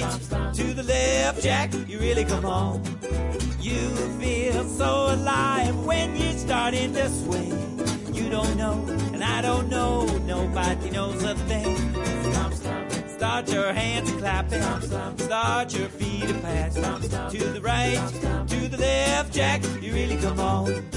Right, to the left, Jack, you really come on. You feel so alive when you start in to swing. You don't know, and I don't know, nobody knows a thing. Start your hands clapping. Start your feet a to the right, to the left, Jack, you really come on.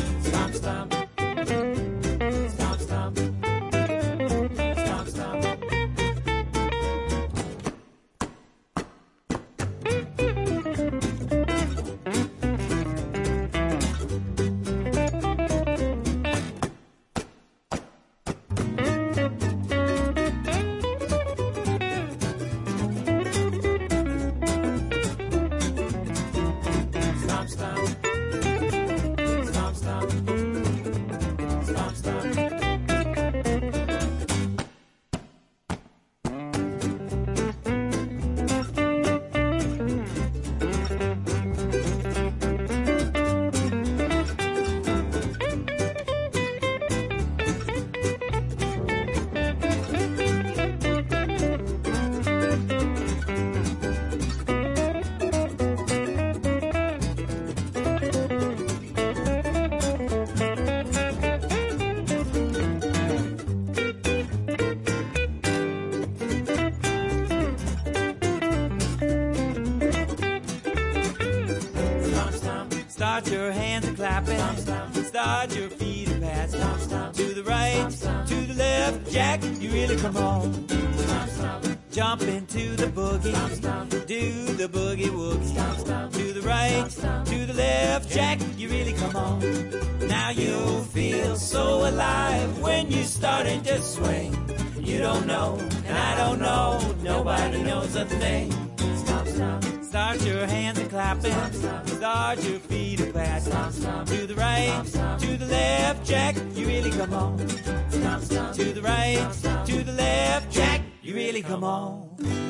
Start your hands a clapping. Start your feet a stomp. To the right, to the left, Jack, you really come on. Jump into the boogie. Do the boogie woogie. To the right, to the left, Jack, you really come on. Now you feel so alive when you starting to swing. You don't know, and I don't know, nobody knows a thing. Start your hands a clapping. Start your feet a pat. To the right, to the left, Jack, you really come on. To the right, to the left, Jack, you really come on.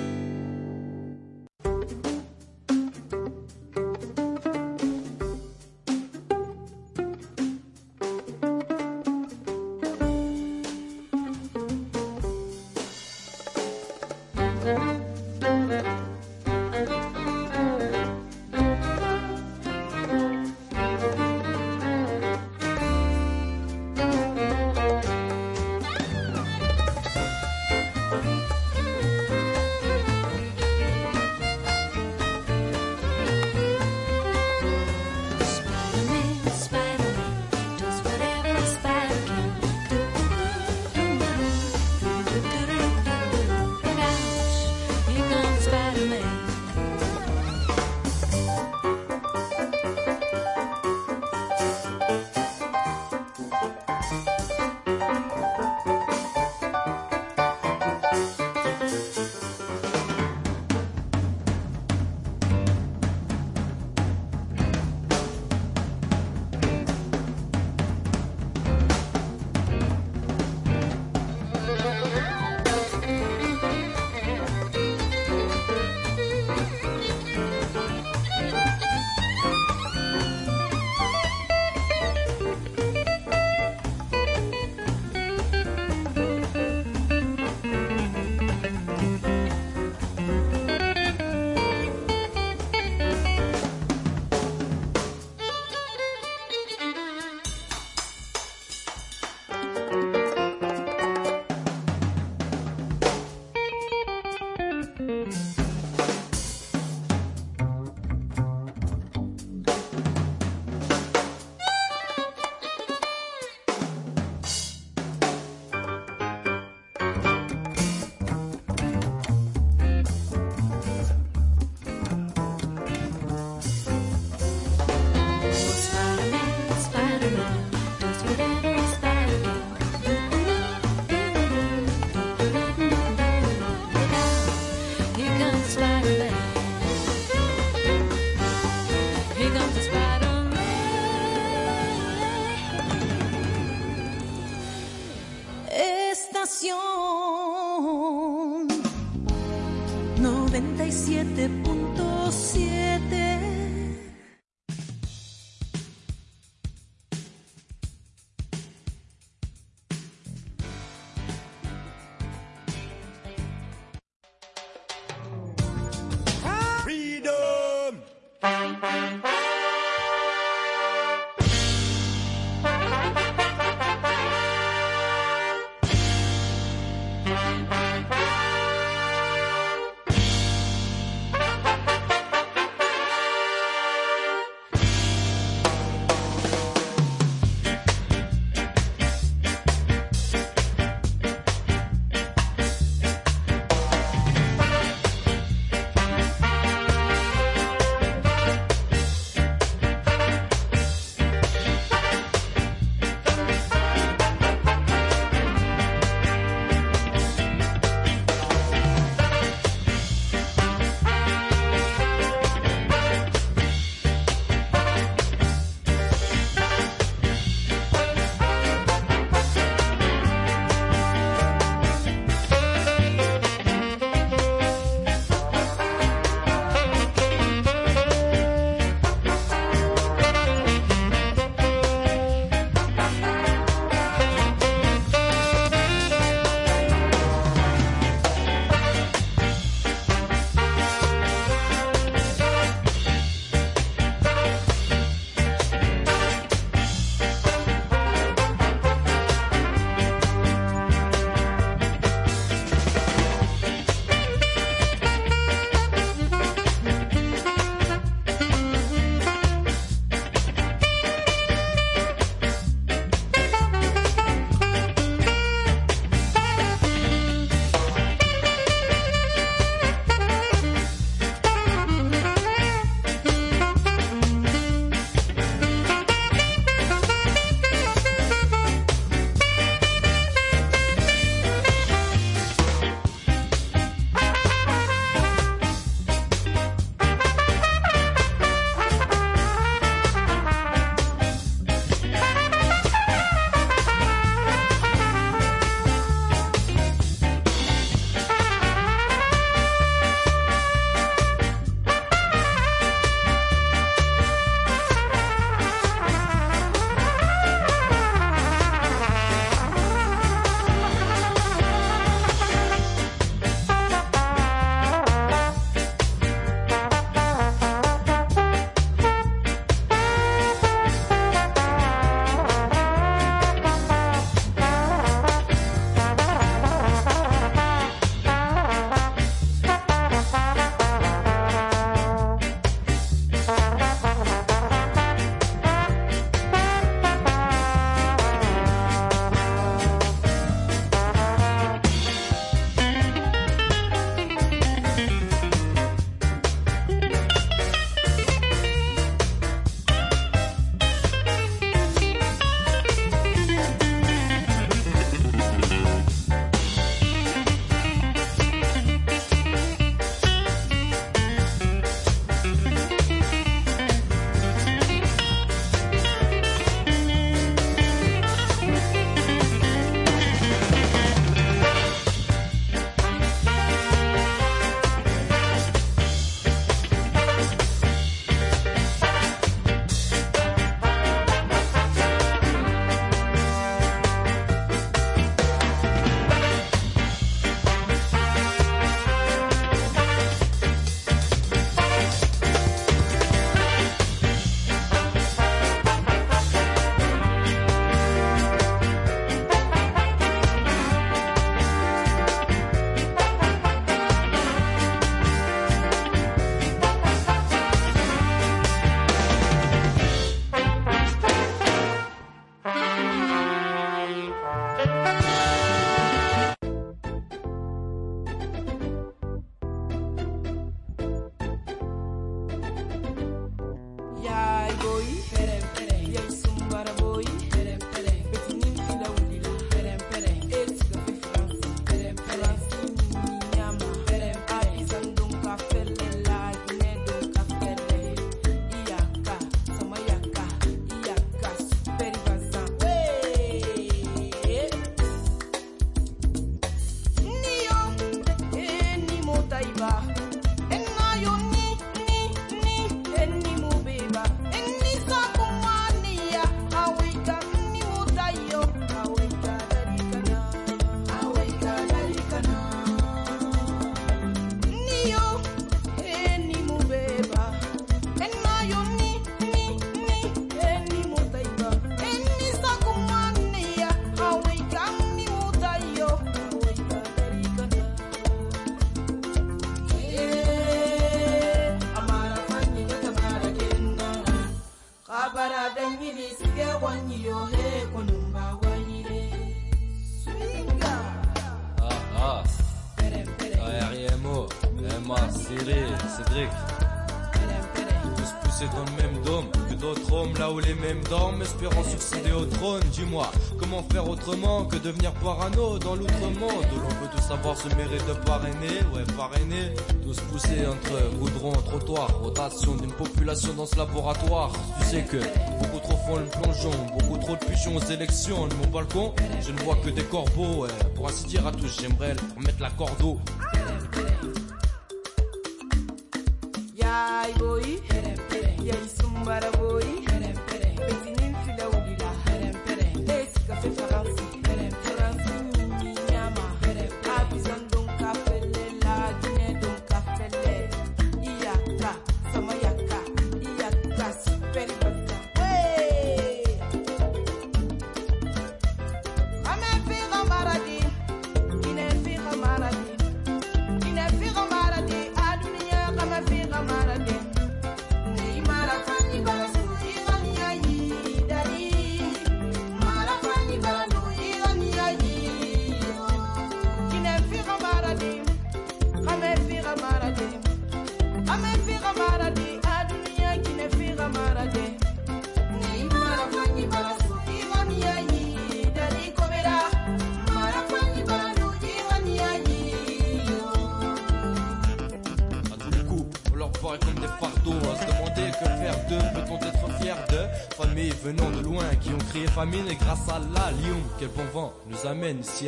Parano dans l'outre-monde l'on peut tout savoir se mérite de parrainer, ouais, parrainer. Tous poussés entre goudron, trottoir, rotation d'une population dans ce laboratoire. Tu sais que beaucoup trop font le plongeon, beaucoup trop de pigeons aux élections. De mon balcon, je ne vois que des corbeaux. Pour ainsi dire à tous, j'aimerais leur mettre la corde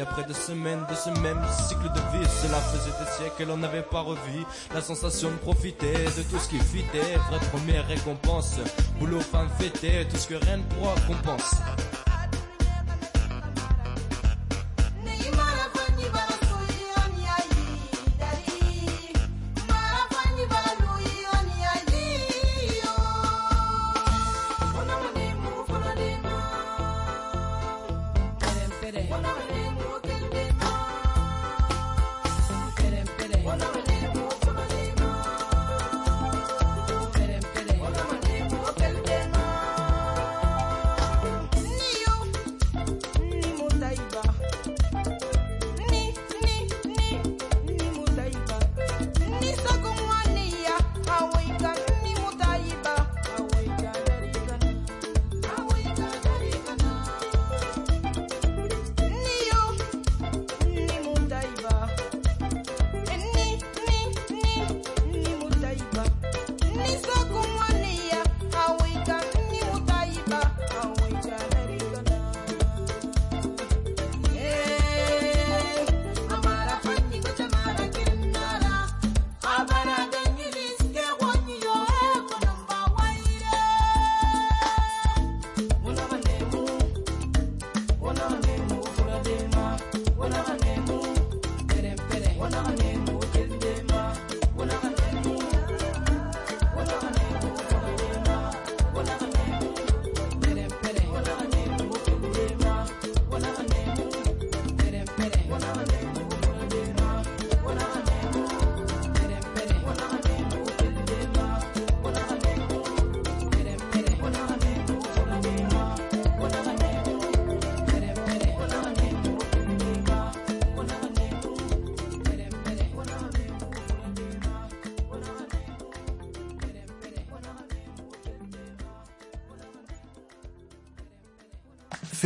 après deux semaines De ce même cycle de vie Cela faisait des siècles l'on n'avait pas revu. La sensation de profiter de tout ce qui fitait Vraie première récompense. Boulot, femme, fêté Tout ce que rien ne pourra compense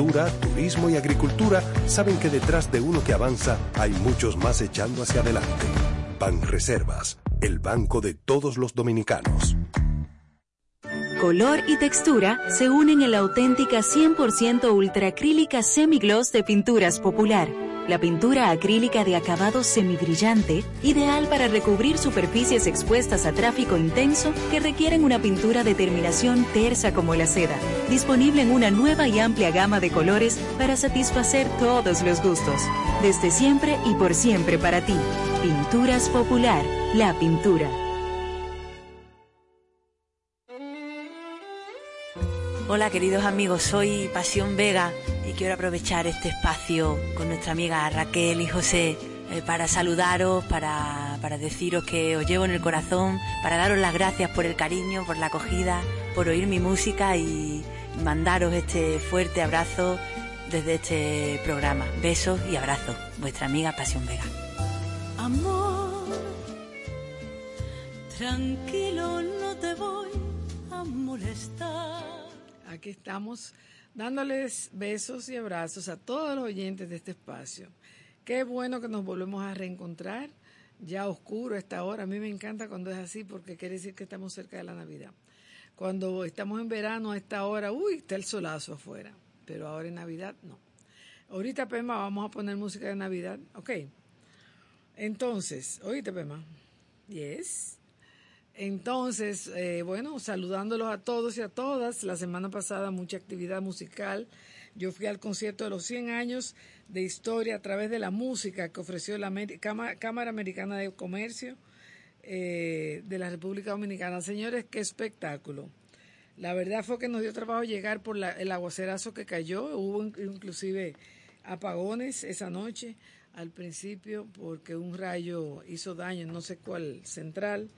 cultura, turismo y agricultura saben que detrás de uno que avanza hay muchos más echando hacia adelante. Banreservas, el banco de todos los dominicanos. Color y textura se unen en la auténtica 100% ultracrílica semigloss de Pinturas Popular. La pintura acrílica de acabado semibrillante, ideal para recubrir superficies expuestas a tráfico intenso que requieren una pintura de terminación tersa como la seda disponible en una nueva y amplia gama de colores para satisfacer todos los gustos. Desde siempre y por siempre para ti. Pinturas Popular, la pintura. Hola queridos amigos, soy Pasión Vega y quiero aprovechar este espacio con nuestra amiga Raquel y José eh, para saludaros, para, para deciros que os llevo en el corazón, para daros las gracias por el cariño, por la acogida, por oír mi música y mandaros este fuerte abrazo desde este programa. Besos y abrazos. Vuestra amiga Pasión Vega. Amor, tranquilo, no te voy a molestar. Aquí estamos dándoles besos y abrazos a todos los oyentes de este espacio. Qué bueno que nos volvemos a reencontrar, ya oscuro esta hora. A mí me encanta cuando es así porque quiere decir que estamos cerca de la Navidad. Cuando estamos en verano a esta hora, uy, está el solazo afuera, pero ahora en Navidad no. Ahorita, Pema, vamos a poner música de Navidad, ok. Entonces, oíste, Pema. Yes. Entonces, eh, bueno, saludándolos a todos y a todas. La semana pasada mucha actividad musical. Yo fui al concierto de los 100 años de historia a través de la música que ofreció la Cámara Americana de Comercio eh, de la República Dominicana. Señores, qué espectáculo. La verdad fue que nos dio trabajo llegar por el aguacerazo que cayó. Hubo inclusive apagones esa noche al principio porque un rayo hizo daño en no sé cuál central.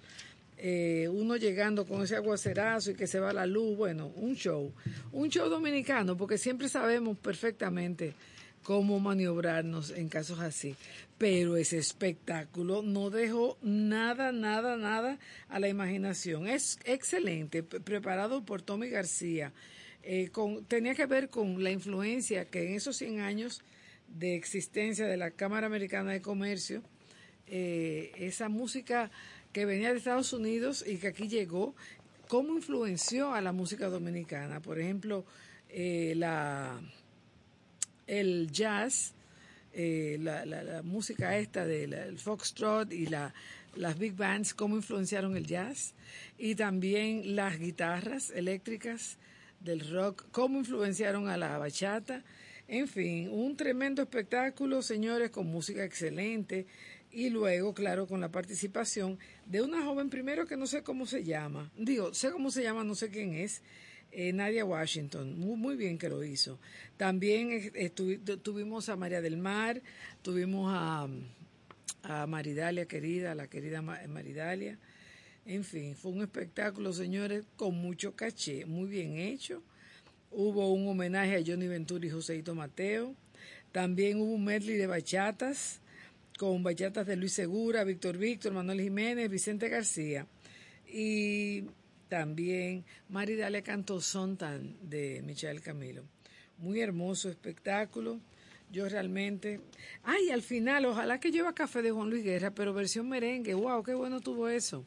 Eh, uno llegando con ese aguacerazo y que se va la luz, bueno, un show, un show dominicano, porque siempre sabemos perfectamente cómo maniobrarnos en casos así. Pero ese espectáculo no dejó nada, nada, nada a la imaginación. Es excelente, preparado por Tommy García. Eh, tenía que ver con la influencia que en esos 100 años de existencia de la Cámara Americana de Comercio, eh, esa música que venía de Estados Unidos y que aquí llegó, cómo influenció a la música dominicana. Por ejemplo, eh, la, el jazz, eh, la, música esta del foxtrot y la, las big bands, cómo influenciaron el jazz. Y también las guitarras eléctricas del rock, cómo influenciaron a la bachata. En fin, un tremendo espectáculo, señores, con música excelente y luego, claro, con la participación de una joven primero que no sé cómo se llama, digo, sé cómo se llama, no sé quién es, eh, Nadia Washington, muy, muy bien que lo hizo. También tuvimos a María del Mar, tuvimos a, Maridalia querida, la querida Maridalia. En fin, fue un espectáculo, señores, con mucho caché, muy bien hecho Hubo un homenaje a Johnny Ventura y Joseito Mateo. También hubo un medley de bachatas con bachatas de Luis Segura, Víctor Víctor, Manuel Jiménez, Vicente García. Y también Maridalia cantó Sontan de Michelle Camilo. Muy hermoso espectáculo. Yo realmente. Ay, al final, ojalá que lleva café de Juan Luis Guerra, pero versión merengue. ¡Wow! ¡Qué bueno tuvo eso!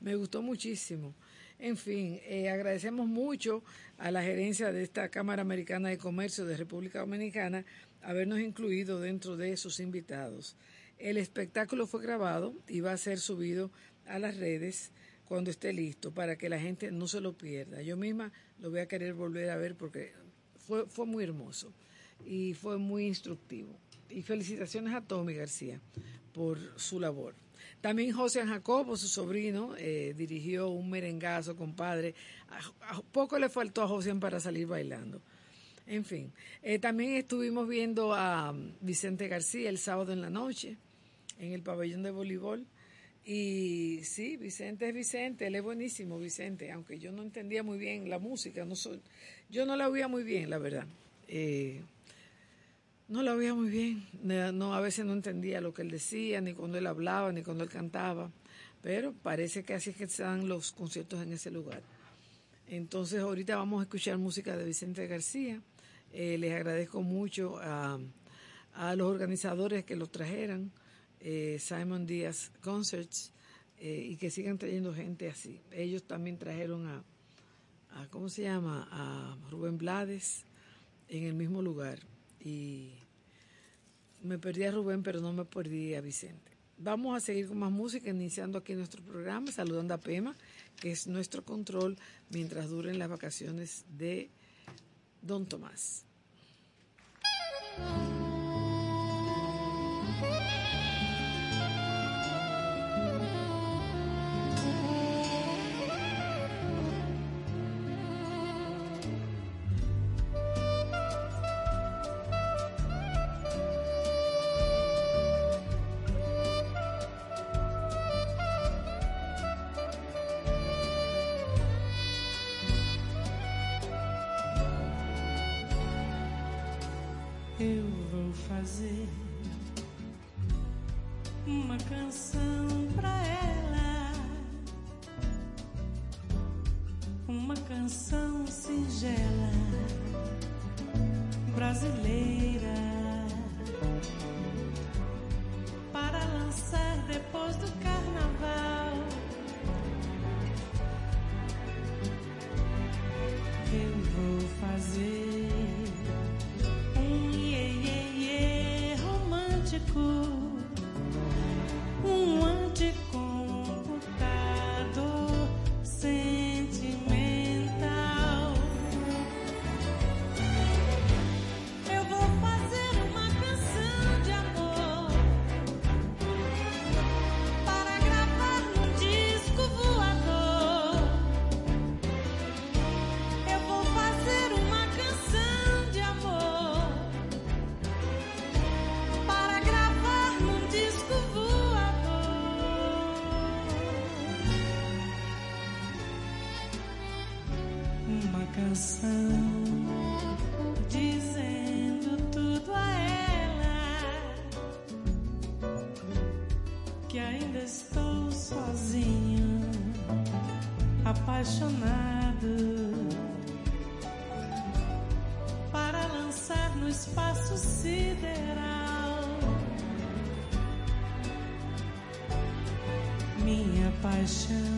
Me gustó muchísimo. En fin, eh, agradecemos mucho a la gerencia de esta Cámara Americana de Comercio de República Dominicana habernos incluido dentro de sus invitados. El espectáculo fue grabado y va a ser subido a las redes cuando esté listo para que la gente no se lo pierda. Yo misma lo voy a querer volver a ver porque fue, fue muy hermoso y fue muy instructivo. Y felicitaciones a Tommy García por su labor. También José Jacobo, su sobrino, eh, dirigió un merengazo, compadre. A, poco le faltó a José para salir bailando. En fin, eh, también estuvimos viendo a um, Vicente García el sábado en la noche en el pabellón de voleibol. Y sí, Vicente es Vicente, él es buenísimo, Vicente, aunque yo no entendía muy bien la música, no soy, yo no la oía muy bien, la verdad. Eh, no la oía muy bien, no, a veces no entendía lo que él decía, ni cuando él hablaba, ni cuando él cantaba, pero parece que así es que están los conciertos en ese lugar. Entonces ahorita vamos a escuchar música de Vicente García. Eh, les agradezco mucho a, los organizadores que los trajeran, eh, Simon Díaz Concerts, eh, y que sigan trayendo gente así. Ellos también trajeron a, a, ¿cómo se llama? A Rubén Blades en el mismo lugar y me perdí a Rubén, pero no me perdí a Vicente. Vamos a seguir con más música, iniciando aquí nuestro programa, saludando a Pema, que es nuestro control mientras duren las vacaciones de Don Tomás. Canção singela brasileira para lançar depois do carnaval. passion.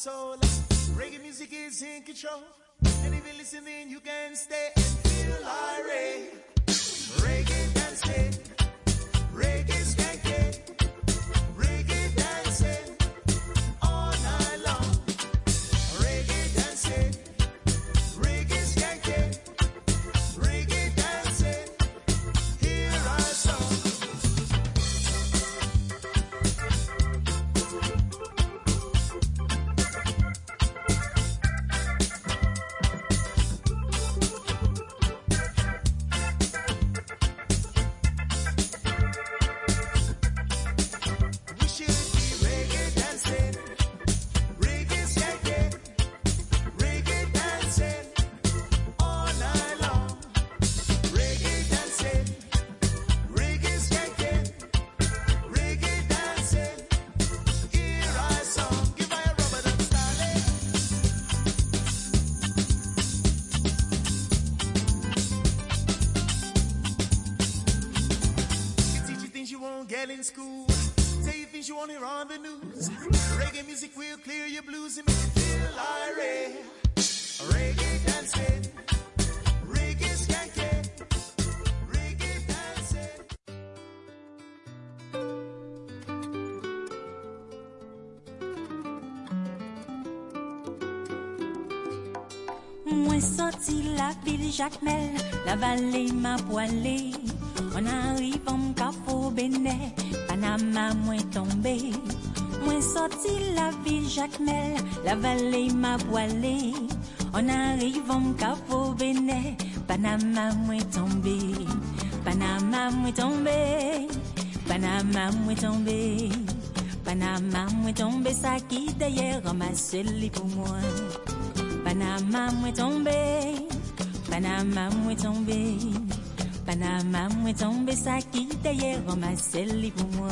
Soul. Reggae music is in control. Get in school. Tell you things you won't hear on the news. Reggae music will clear your blues and make you feel irate. Reggae dancing, reggae skanking, reggae dancing. Moi sorti la ville Jacmel, la vallée m'a Mwen arrivan m ka fo bene, Panama mwen tombe, Mwen sorti la ville Jacmel, la vallée ma boale, Mwen arrivan m ka fo bene, Panama mwen tombe, Panama mwen tombe, Panama mwen tombe, Panama mwen tombe, sa ki deye ramase li pour moi. Panama mwen tombe, Panama mwen tombe, Panama, mwen tombe sa ki deye ramase li pour moi.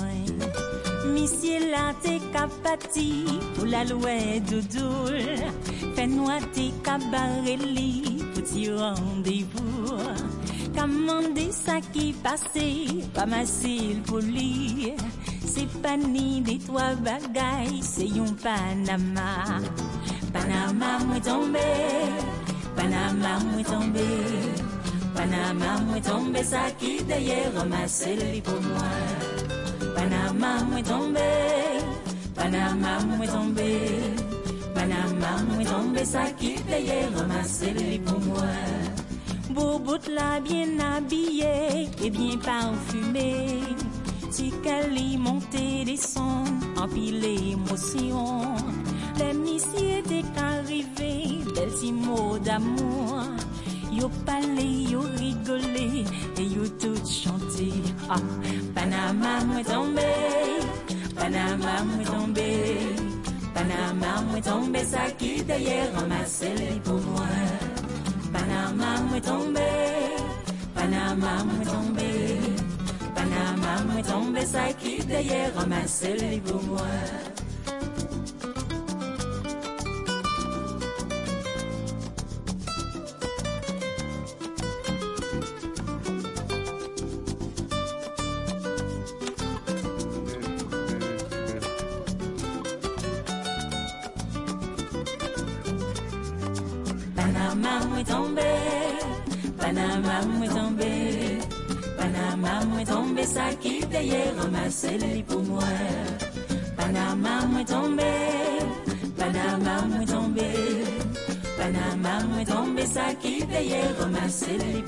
Misye la te kapati pour la loue doudoul. Fè noua te kabare li pou ti randevou. Kamande sa ki pase, ramase l pou li. Se pa ni de twa bagay, se yon Panama. Panama mwen tombe, Panama mwen tombe. Panama m'est tombé, ça qui d'ailleurs ramasse les pour moi. Panama m'est tombé, Panama m'est tombé, Panama m'est tombé, ça qui d'ailleurs ramasse les pour moi. Bouboute là bien habillé et bien parfumé. Ticali monté des sons, empilé émotion. Les missiers étaient arrivés, petits mots d'amour. Yo parlé, yo rigolé, et yo tout chanté. Ah, Panama m'est tombé, Panama m'est tombé, Panama m'est tombé, ça qui d'ailleurs ramasse les pour moi. Panama m'est tombé, Panama m'est tombé, Panama m'est tombé, ça qui d'ailleurs ramasse les pour moi. Telli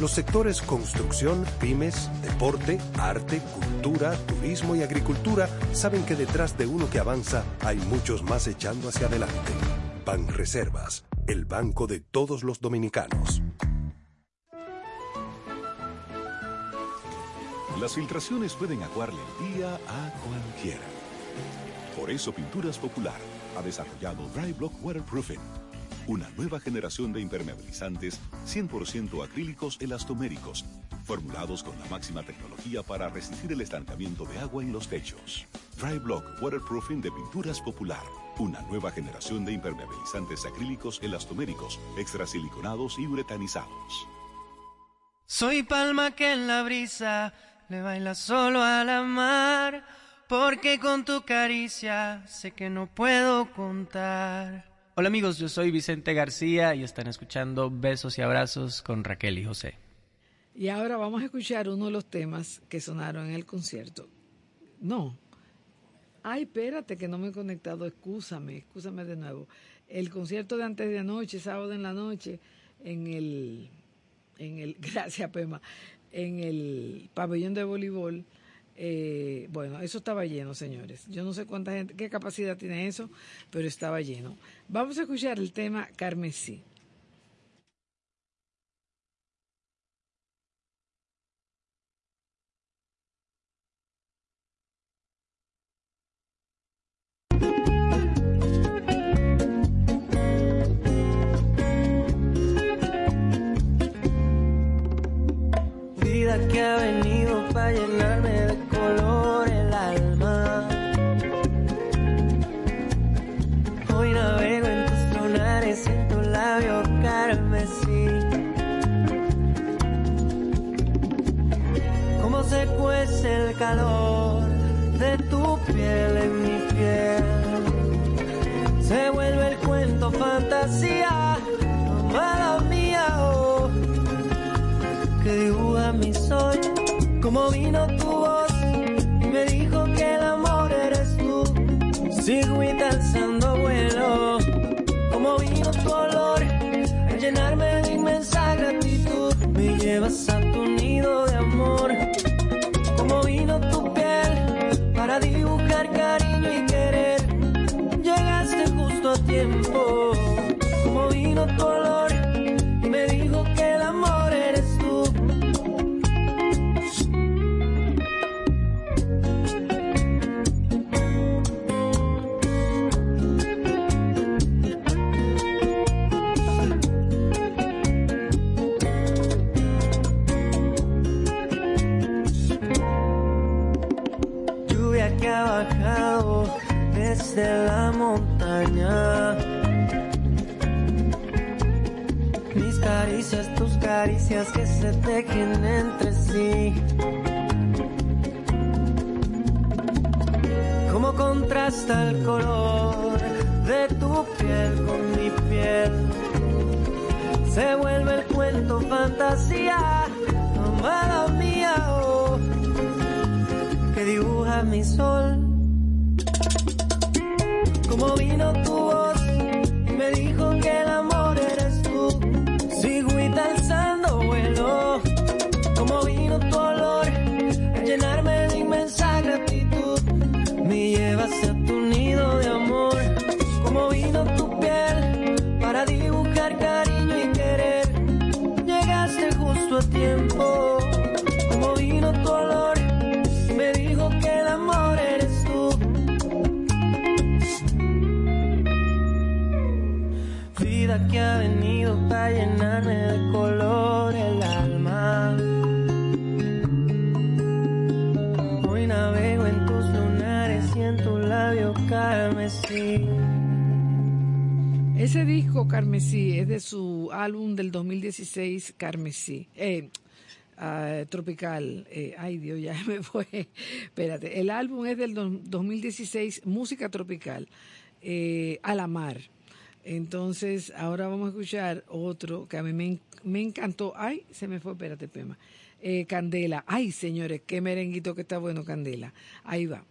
Los sectores construcción, pymes, deporte, arte, cultura, turismo y agricultura saben que detrás de uno que avanza hay muchos más echando hacia adelante. Ban Reservas, el banco de todos los dominicanos. Las filtraciones pueden aguarle el día a cualquiera. Por eso Pinturas Popular ha desarrollado Dry Block Waterproofing, una nueva generación de impermeabilizantes 100% acrílicos elastoméricos, formulados con la máxima tecnología para resistir el estancamiento de agua en los techos. Dry Block Waterproofing de Pinturas Popular, una nueva generación de impermeabilizantes acrílicos elastoméricos, extrasiliconados y uretanizados. Soy palma que en la brisa le baila solo a la mar, porque con tu caricia sé que no puedo contar. Hola amigos, yo soy Vicente García y están escuchando Besos y Abrazos con Raquel y José. Y ahora vamos a escuchar uno de los temas que sonaron en el concierto. No. Ay, espérate que no me he conectado, excúsame, excúsame de nuevo. El concierto de antes de anoche, sábado en la noche, en el, en el, gracias Pema, en el pabellón de voleibol. Eh, bueno, eso estaba lleno, señores. Yo no sé cuánta gente, qué capacidad tiene eso, pero estaba lleno. Vamos a escuchar el tema Carmesí. Vida que ha venido para se cuece el calor de tu piel en mi piel. Se vuelve el cuento fantasía, amada mía. Oh que dibuja mi sol, como vino tu voz y me dijo que el amor eres tú. Sigo alzando vuelo, como vino tu olor, a llenarme de inmensa gratitud. Me llevas a desde la montaña. Mis caricias, tus caricias que se tejen entre sí. Cómo contrasta el color de tu piel con mi piel. Se vuelve el cuento fantasía, amada mía, oh, que dibuja mi sol. Vino tu voz y me dijo que el amor Carmesí es de su álbum del 2016 Carmesí. Eh, ah, tropical. Eh, ay Dios, ya me fue. Espérate. El álbum es del do- 2016 Música Tropical. Eh, a la mar. Entonces, ahora vamos a escuchar otro que a mí me encantó. Ay, se me fue, espérate, Pema. Eh, Candela. Ay, señores, qué merenguito que está bueno, Candela. Ahí va.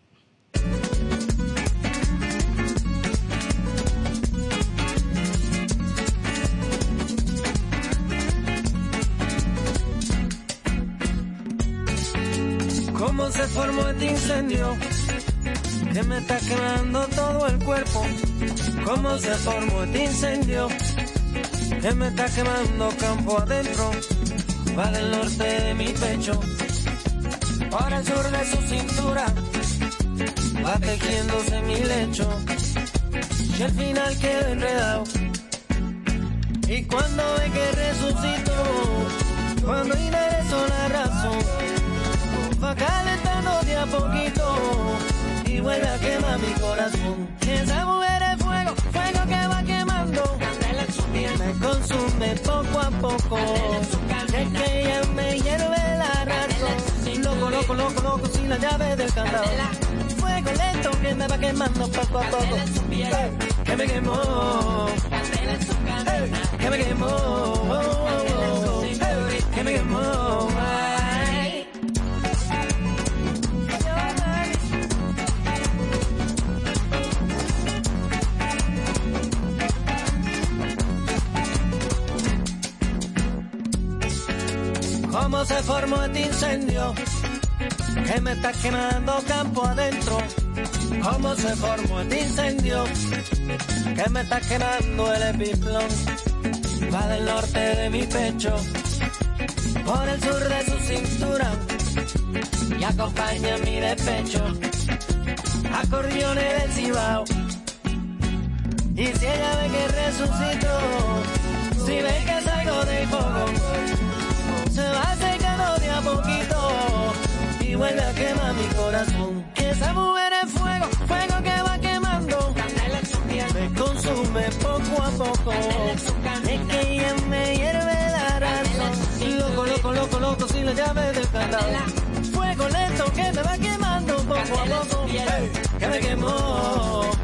Cómo se formó este incendio que me está quemando todo el cuerpo. Cómo se formó este incendio que me está quemando campo adentro. Va del norte de mi pecho, por el sur de su cintura, va tejiéndose mi lecho. Y al final quedo enredado. Y cuando ve que resucito, cuando ingreso la razón, va calentando de a poquito y vuelve a quemar mi corazón. Esa mujer es fuego, fuego que va quemando, me consume poco a poco. Es que ella me hierve la razón. Loco, loco, loco, loco, sin la llave del candado. Fuego lento que me va quemando poco a poco. Hey, que me quemó. Hey, que me quemó. Incendio que me está quemando campo adentro. Cómo se formó este incendio que me está quemando el epiplón. Va del norte de mi pecho, por el sur de su cintura y acompaña mi despecho. Acordeones del Cibao. Y si ella ve que resucito, si ve que salgo del fuego, poquito y vuelve a quemar mi corazón. Esa mujer es fuego, fuego que va quemando, me consume poco a poco. Es que ella me hierve la razón. Loco, loco, loco, loco, sin la llave del candado. Fuego lento que me va quemando poco a poco. Hey, que me quemó.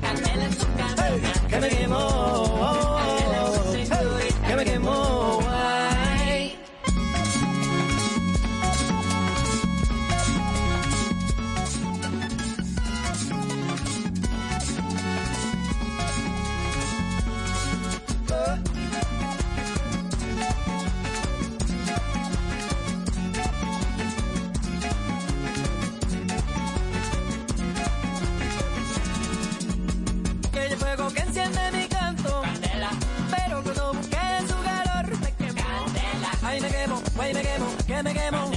Que me quemo.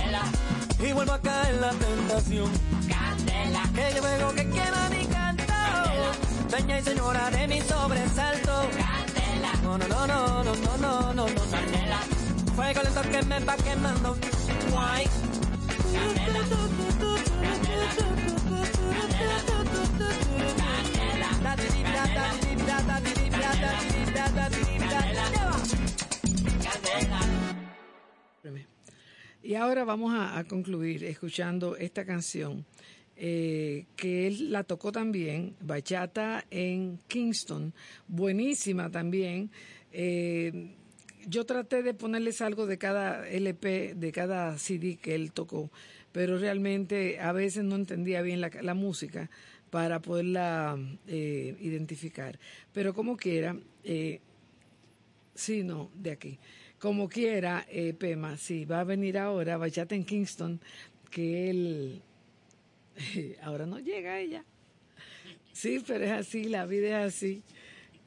Y vuelvo a caer en la tentación. Que el fuego que quema mi canto. Dueña y señora de mi sobresalto. No, no, no, no, no, no, no, no, no. Fuego lento que me va quemando. Guay. Y ahora vamos a, concluir escuchando esta canción eh, que él la tocó también, Bachata en Kingston, buenísima también. Eh, yo traté de ponerles algo de cada LP, de cada CD que él tocó, pero realmente a veces no entendía bien la, la música para poderla eh, identificar. Pero como quiera, eh, sí, no, de aquí. Como quiera, eh, Pema, sí, va a venir ahora Bachata en Kingston, que él, ahora no llega ella. Sí, pero es así, la vida es así.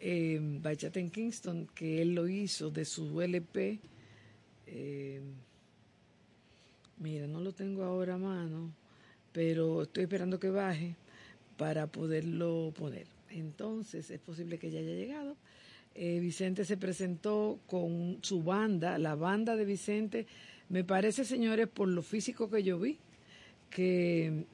Eh, Bachata en Kingston, que él lo hizo de su LP. Eh, mira, no lo tengo ahora a mano, pero estoy esperando que baje para poderlo poner. Entonces, es posible que ya haya llegado. Eh, Vicente se presentó con su banda, la banda de Vicente. Me parece, señores, por lo físico que yo vi, que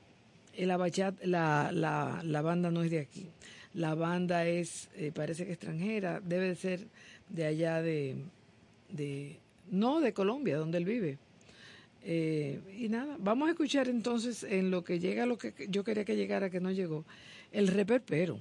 la, bachata, la, la, la banda no es de aquí. La banda es, eh, parece que extranjera, debe de ser de allá de, de, no de Colombia, donde él vive. Eh, y nada, vamos a escuchar entonces en lo que llega lo que yo quería que llegara, que no llegó, el reperpero.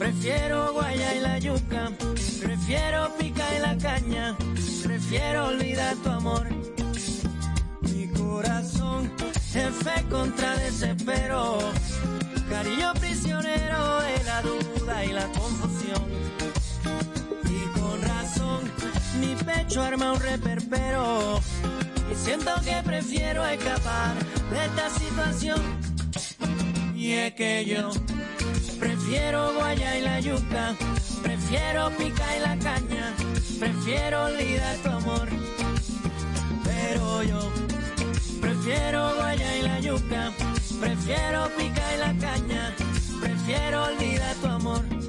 Prefiero guaya y la yuca, prefiero pica y la caña, prefiero olvidar tu amor. Mi corazón, jefe contra desespero, cariño prisionero de la duda y la confusión. Y con razón, mi pecho arma un reperpero. Y siento que prefiero escapar de esta situación. Y es que yo prefiero guaya y la yuca, prefiero pica y la caña, prefiero olvidar tu amor. Pero yo prefiero guaya y la yuca, prefiero pica y la caña, prefiero olvidar tu amor.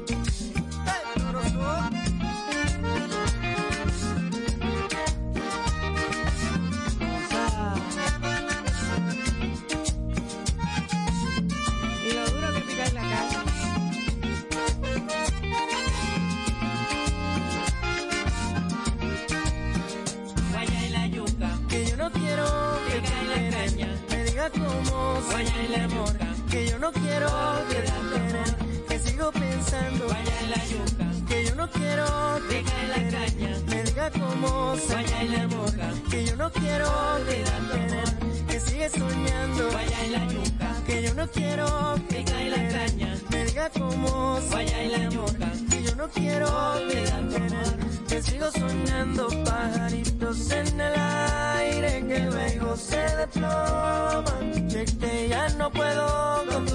Que yo no quiero que te que sigo pensando. Guaya y la yuca, que yo no quiero que te la caña, me diga cómo y la yuca, que yo no quiero que te que sigue soñando. Guaya y la yuca, que yo no quiero que te la caña, me diga cómo y la yuca, que yo no quiero que te que sigo soñando pajaritos en el aire que luego se desploman, que, que ya no puedo con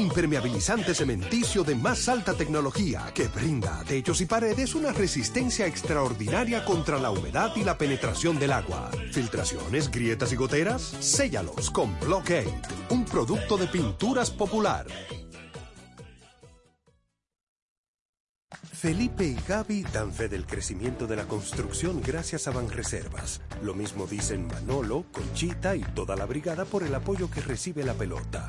Impermeabilizante cementicio de más alta tecnología que brinda a techos y paredes una resistencia extraordinaria contra la humedad y la penetración del agua. Filtraciones, grietas y goteras, séllalos con Blockade, un producto de pinturas popular. Felipe y Gaby dan fe del crecimiento de la construcción gracias a Banreservas. Lo mismo dicen Manolo, Conchita y toda la brigada por el apoyo que recibe la pelota.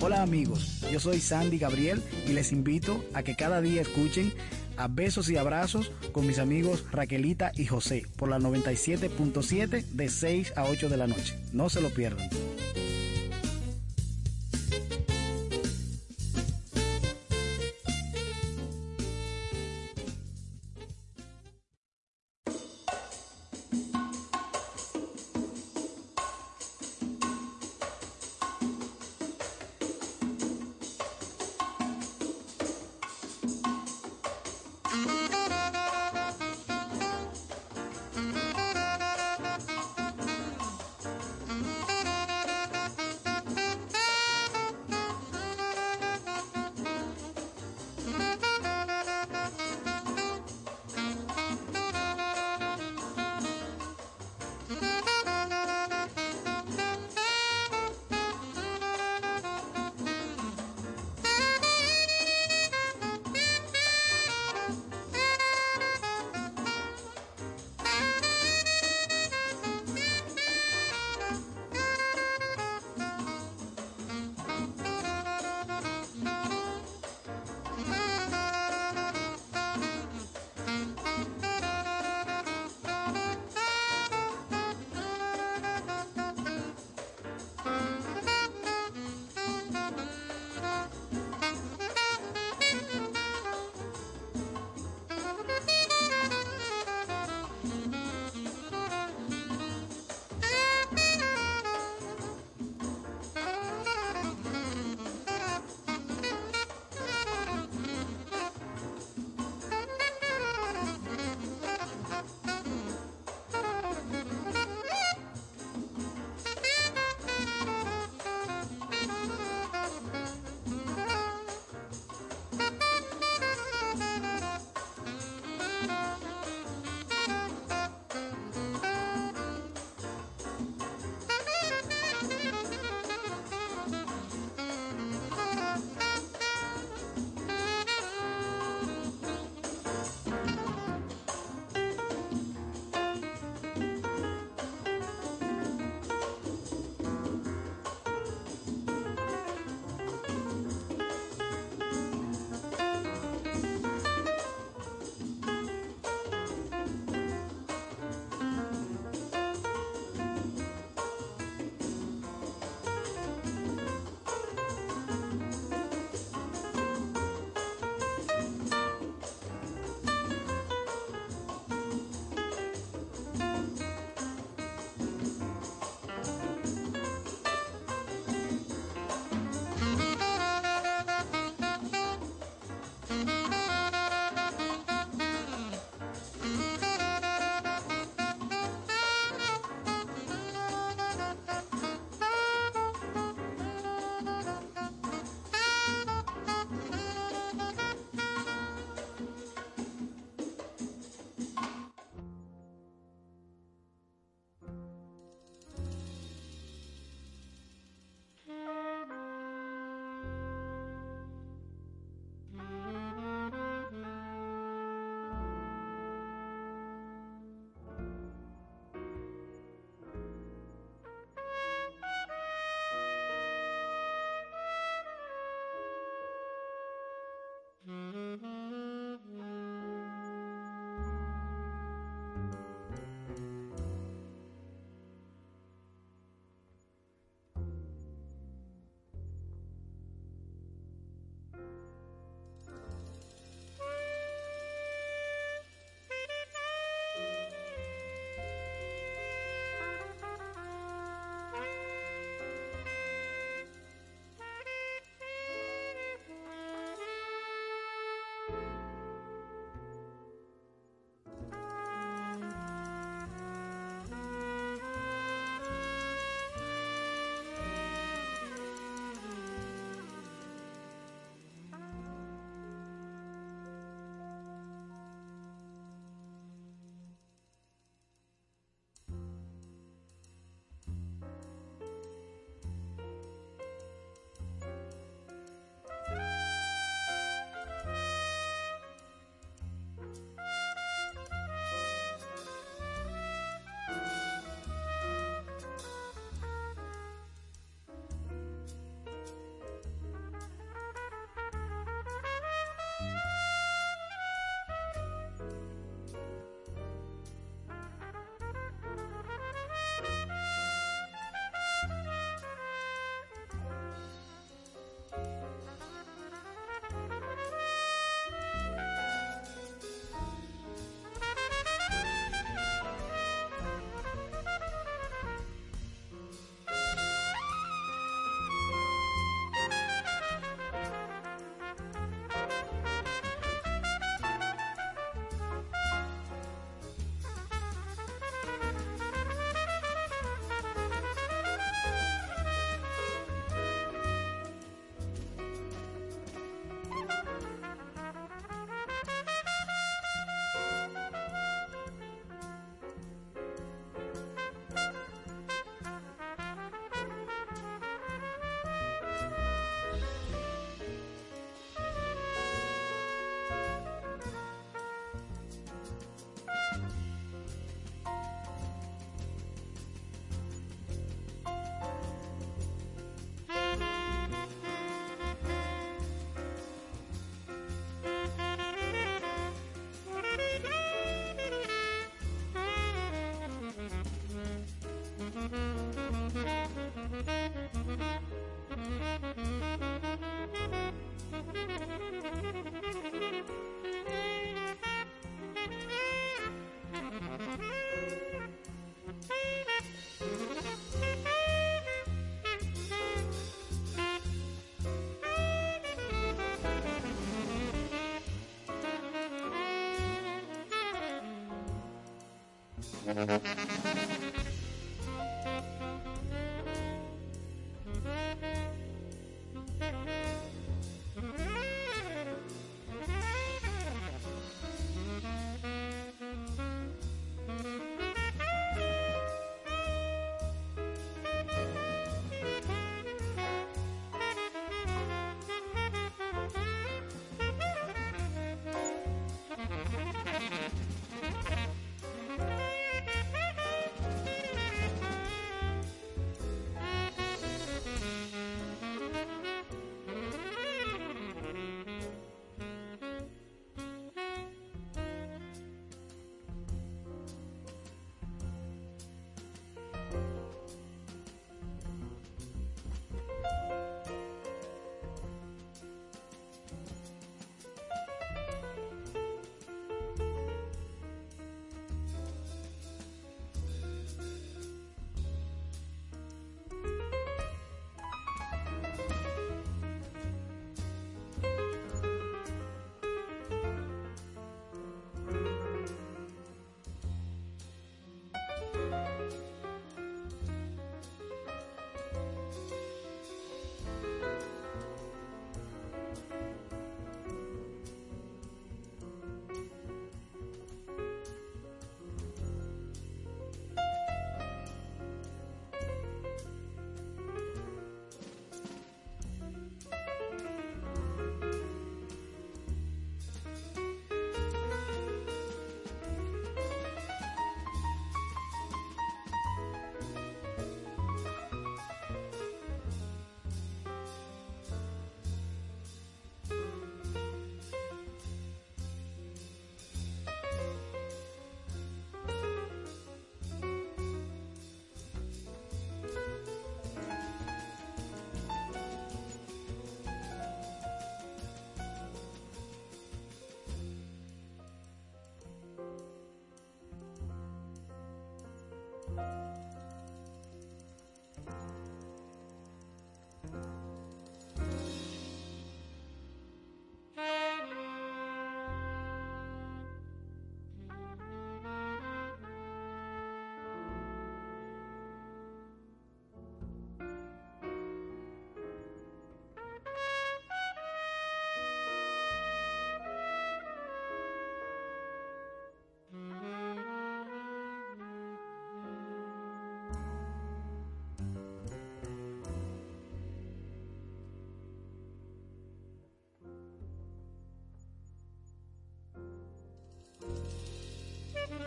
Hola amigos, yo soy Sandy Gabriel y les invito a que cada día escuchen a Besos y Abrazos con mis amigos Raquelita y José por la 97.7 de 6 a 8 de la noche. No se lo pierdan. Mm-hmm.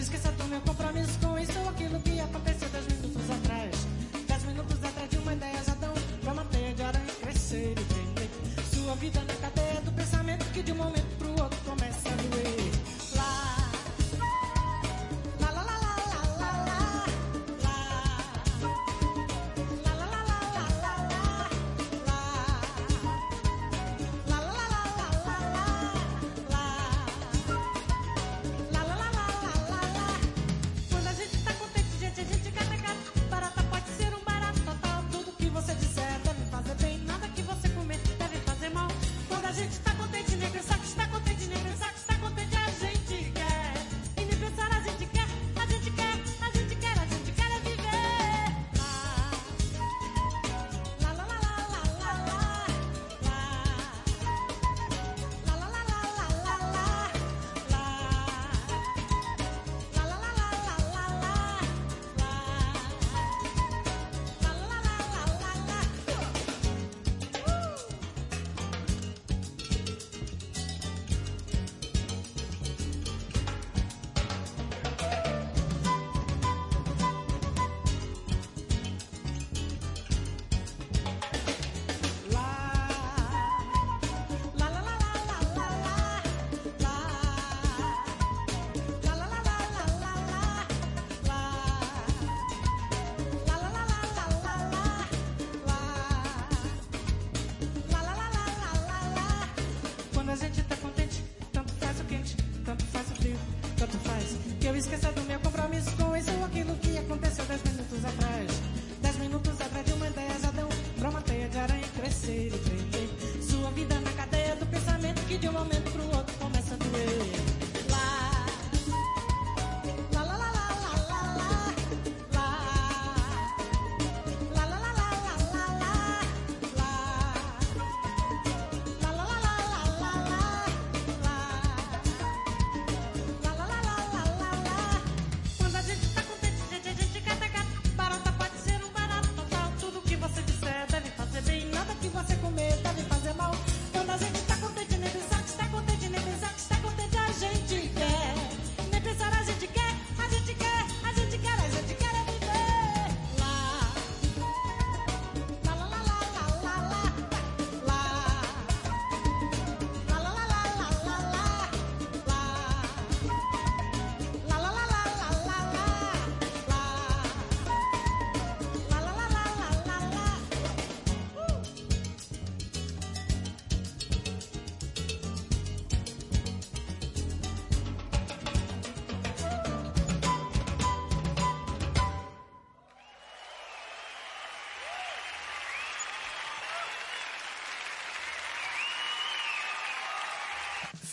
faz. Que eu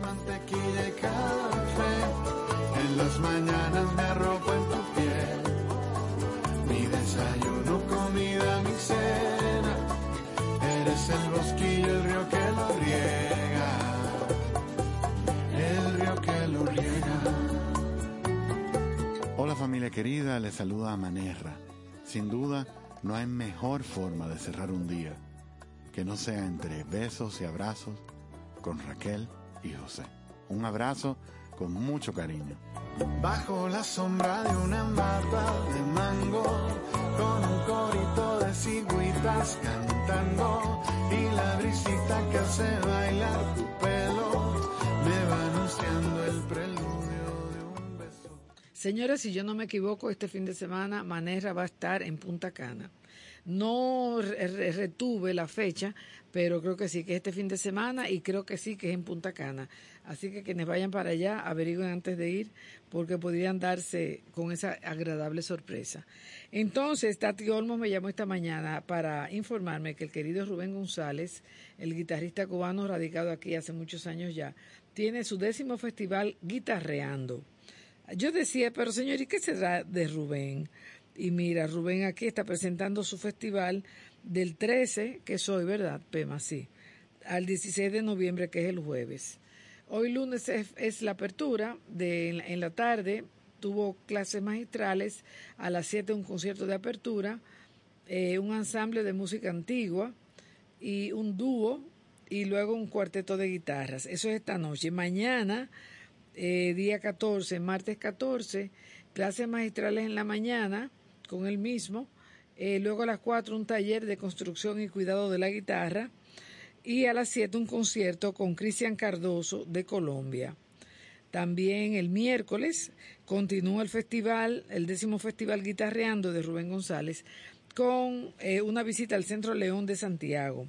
Mantequilla y café. En las mañanas me arropo en tu piel. Mi desayuno, comida, mi cena. Eres el bosquillo, el río que lo riega. El río que lo riega. Hola familia querida, les saluda a Manerra. Sin duda, no hay mejor forma de cerrar un día que no sea entre besos y abrazos con Raquel y José. Un abrazo con mucho cariño. Bajo la sombra de una mata de mango, con un corito de cigüitas cantando, y la brisita que hace bailar tu pelo, me va anunciando el preludio de un beso. Señores, si yo no me equivoco, este fin de semana Manerra va a estar en Punta Cana. No re- re- retuve la fecha, pero creo que sí, que es este fin de semana y creo que sí, que es en Punta Cana. Así que quienes vayan para allá, averigüen antes de ir, porque podrían darse con esa agradable sorpresa. Entonces, Tati Olmos me llamó esta mañana para informarme que el querido Rubén González, el guitarrista cubano radicado aquí hace muchos años ya, tiene su décimo festival Guitarreando. Yo decía, pero señor, ¿y qué será de Rubén? Y mira, Rubén aquí está presentando su festival del 13, que es hoy, ¿verdad, Pema? Sí, al 16 de noviembre, que es el jueves. Hoy lunes es, la apertura, de, en, la- en la tarde tuvo clases magistrales, a las 7 un concierto de apertura, eh, un ensamble de música antigua y un dúo y luego un cuarteto de guitarras. Eso es esta noche. Mañana, eh, día 14, martes 14, clases magistrales en la mañana con el mismo. Eh, luego a las 4 un taller de construcción y cuidado de la guitarra. Y a las 7 un concierto con Cristian Cardoso de Colombia. También el miércoles continúa el festival, el décimo festival Guitarreando de Rubén González, con eh, una visita al Centro León de Santiago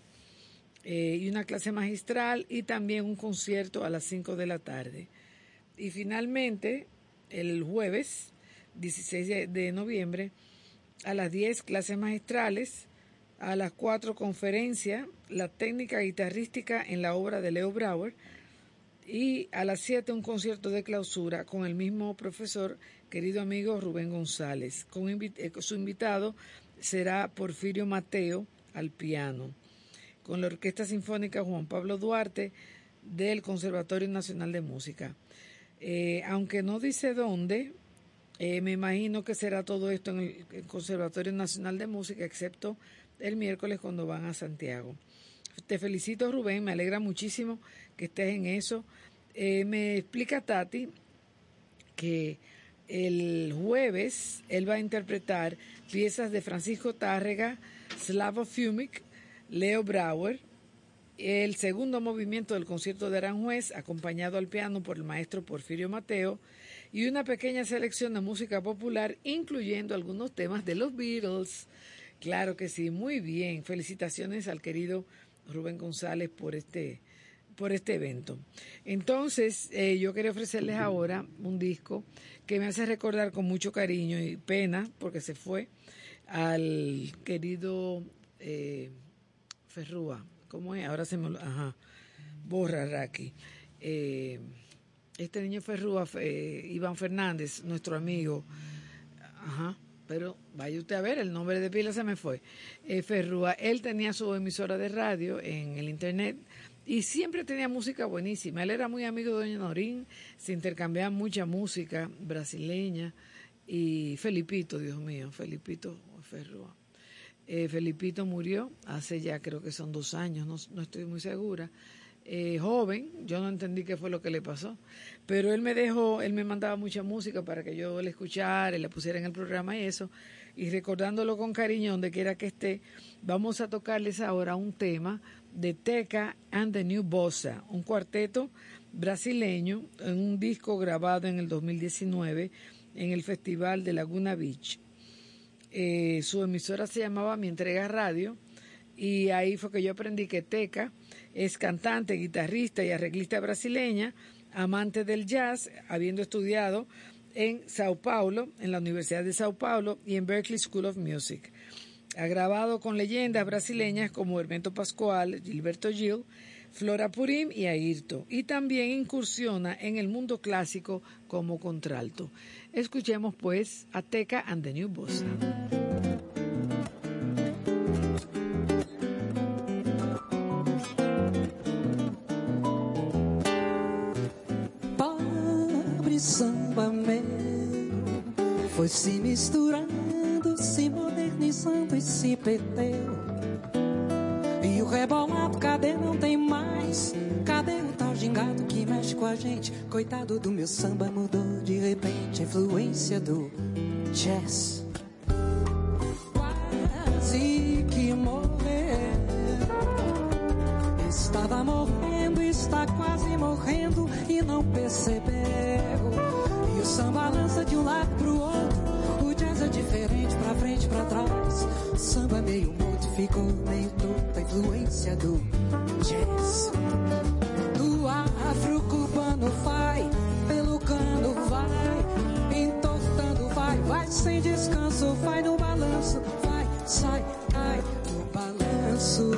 eh, y una clase magistral y también un concierto a las 5 de la tarde. Y finalmente, el jueves 16 de, de noviembre, a las 10 clases magistrales, a las 4 conferencia, la técnica guitarrística en la obra de Leo Brauer y a las 7 un concierto de clausura con el mismo profesor, querido amigo Rubén González. Con eh, su invitado será Porfirio Mateo al piano, con la Orquesta Sinfónica Juan Pablo Duarte del Conservatorio Nacional de Música. Eh, aunque no dice dónde, eh, me imagino que será todo esto en el, Conservatorio Nacional de Música, excepto el miércoles cuando van a Santiago. Te felicito, Rubén, me alegra muchísimo que estés en eso. Eh, me explica Tati que el jueves él va a interpretar piezas de Francisco Tárrega, Slavo Fumic, Leo Brauer, el segundo movimiento del concierto de Aranjuez, acompañado al piano por el maestro Porfirio Mateo, y una pequeña selección de música popular, incluyendo algunos temas de los Beatles. Claro que sí, muy bien. Felicitaciones al querido Rubén González por este, por este evento. Entonces, eh, yo quería ofrecerles ahora un disco que me hace recordar con mucho cariño y pena, porque se fue, al querido eh, Ferrúa. ¿Cómo es? Ahora se me... lo- Ajá. Borra, Raki. Eh, este niño Ferrúa, eh, Iván Fernández, nuestro amigo. Ajá. Pero vaya usted a ver, el nombre de pila se me fue. Eh, Ferrúa, él tenía su emisora de radio en el internet y siempre tenía música buenísima. Él era muy amigo de Doña Norín, se intercambiaban mucha música brasileña y Felipito, Dios mío, Felipito Ferrúa. Eh, Felipito murió hace ya creo que son dos años, no, no estoy muy segura. Eh, joven, yo no entendí qué fue lo que le pasó, pero él me dejó, él me mandaba mucha música para que yo la escuchara y la pusiera en el programa y eso, y recordándolo con cariño donde quiera que esté, vamos a tocarles ahora un tema de Teca and the New Bossa, un cuarteto brasileño en un disco grabado en el 2019 en el Festival de Laguna Beach. Eh, su emisora se llamaba Mi Entrega Radio y ahí fue que yo aprendí que Teca es cantante, guitarrista y arreglista brasileña, amante del jazz, habiendo estudiado en Sao Paulo, en la Universidad de Sao Paulo y en Berkeley School of Music. Ha grabado con leyendas brasileñas como Hermeto Pascoal, Gilberto Gil, Flora Purim y Ayrto, y también incursiona en el mundo clásico como contralto. Escuchemos pues a Teca and the New Bossa. Pobre samba meu foi se misturando, se modernizando e se perdeu. Rebolado, cadê não tem mais? Cadê o tal gingado que mexe com a gente? Coitado do meu samba, mudou de repente influência do jazz. Quase que morreu. Estava morrendo, está quase morrendo e não percebeu. E o samba lança de um lado pro outro. Diferente, pra frente, pra trás. Samba meio mudo, ficou meio torto. A influência do jazz. Do afro cubano vai, pelo vai, entortando vai, vai sem descanso, vai no balanço, vai, sai, ai, no balanço.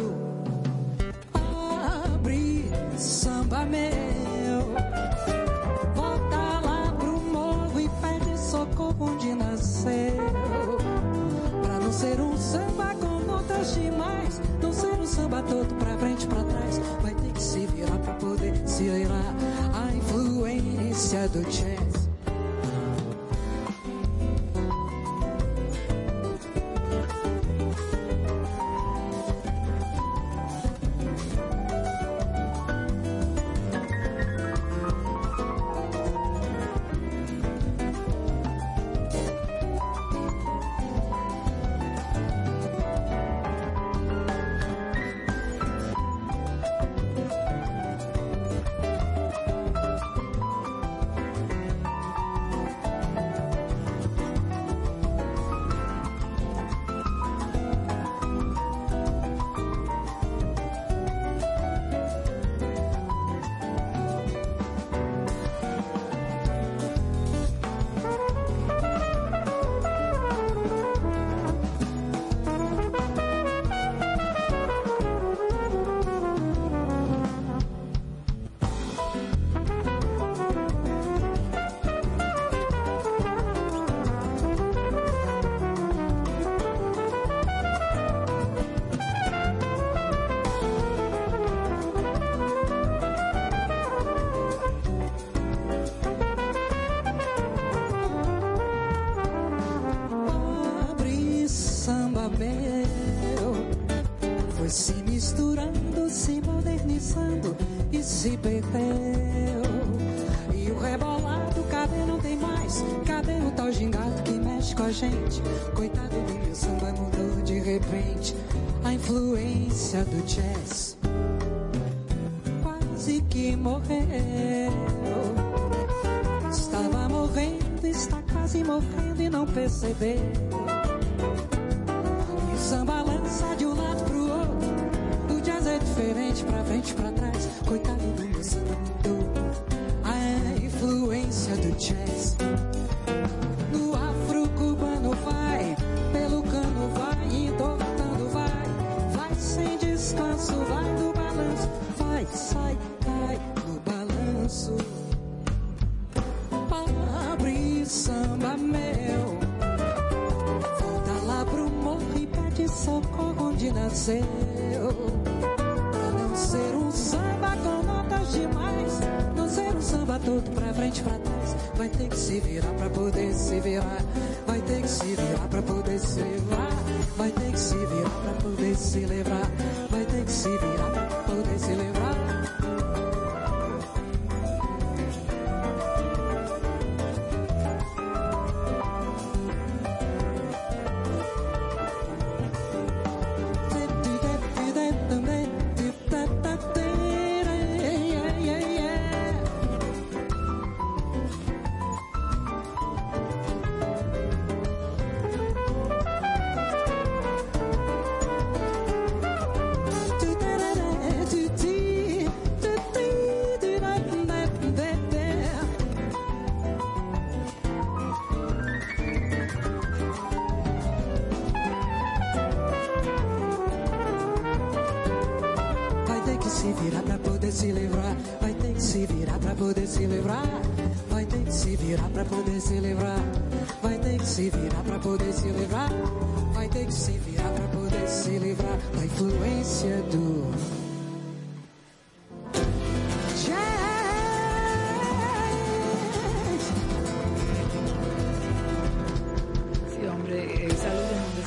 Abre samba meu, volta lá pro morro e pede socorro onde nasceu. Ser um samba com notas demais, não ser um samba todo pra frente, pra trás, vai ter que se virar pra poder se virar a influência do jazz. Gente? Coitado do meu samba mudou de repente. A influência do jazz quase que morreu. Estava morrendo, está quase morrendo e não percebeu. Poder se livrar. Vai ter que se virar pra poder se livrar. Vai ter que se virar pra poder se livrar. Vai ter que se virar pra poder se livrar da influência do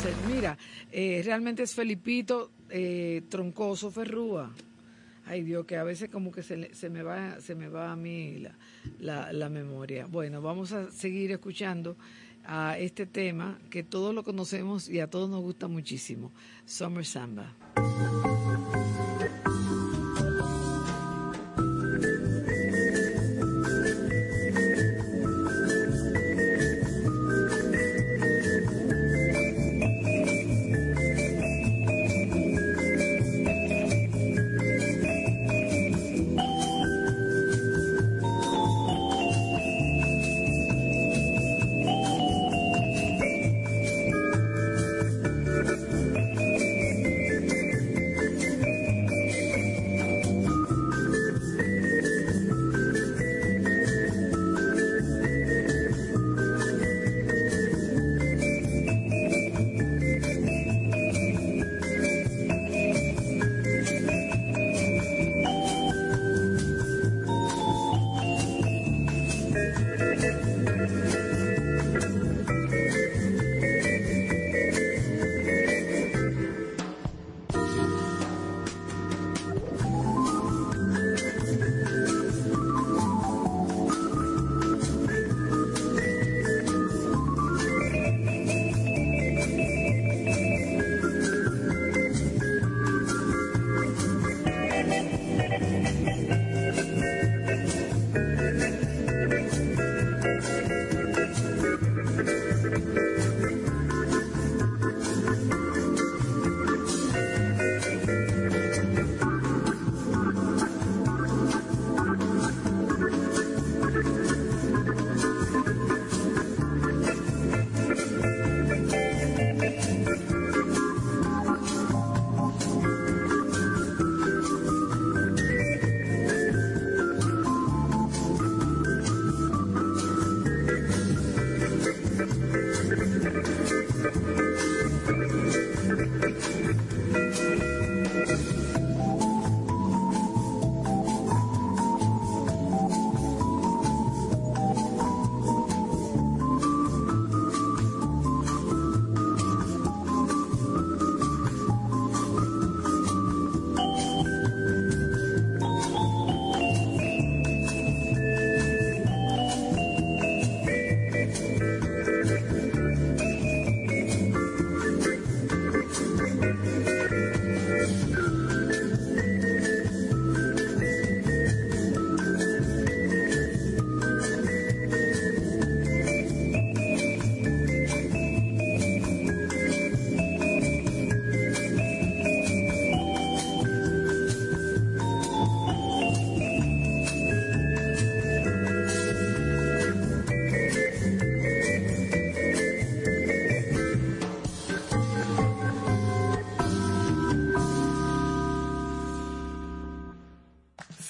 eh. Mira, eh, realmente es Felipito eh, Troncoso Ferrúa. Ay Dios, que a veces como que se, se me va se me va a mí la, la, la memoria. Bueno, vamos a seguir escuchando a este tema que todos lo conocemos y a todos nos gusta muchísimo, Summer Samba.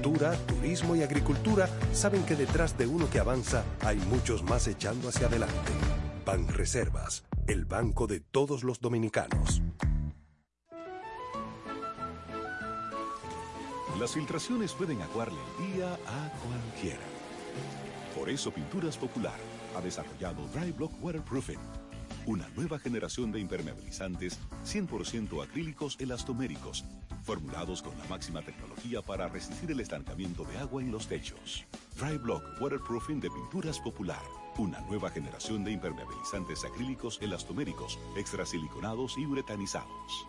turismo y agricultura saben que detrás de uno que avanza hay muchos más echando hacia adelante. Banreservas, el banco de todos los dominicanos. Las filtraciones pueden aguarle el día a cualquiera. Por eso Pinturas Popular ha desarrollado Dry Block Waterproofing, una nueva generación de impermeabilizantes 100% acrílicos elastoméricos, formulados con la máxima tecnología para resistir el estancamiento de agua en los techos. Dry Block Waterproofing de Pinturas Popular, una nueva generación de impermeabilizantes acrílicos elastoméricos, extrasiliconados y uretanizados.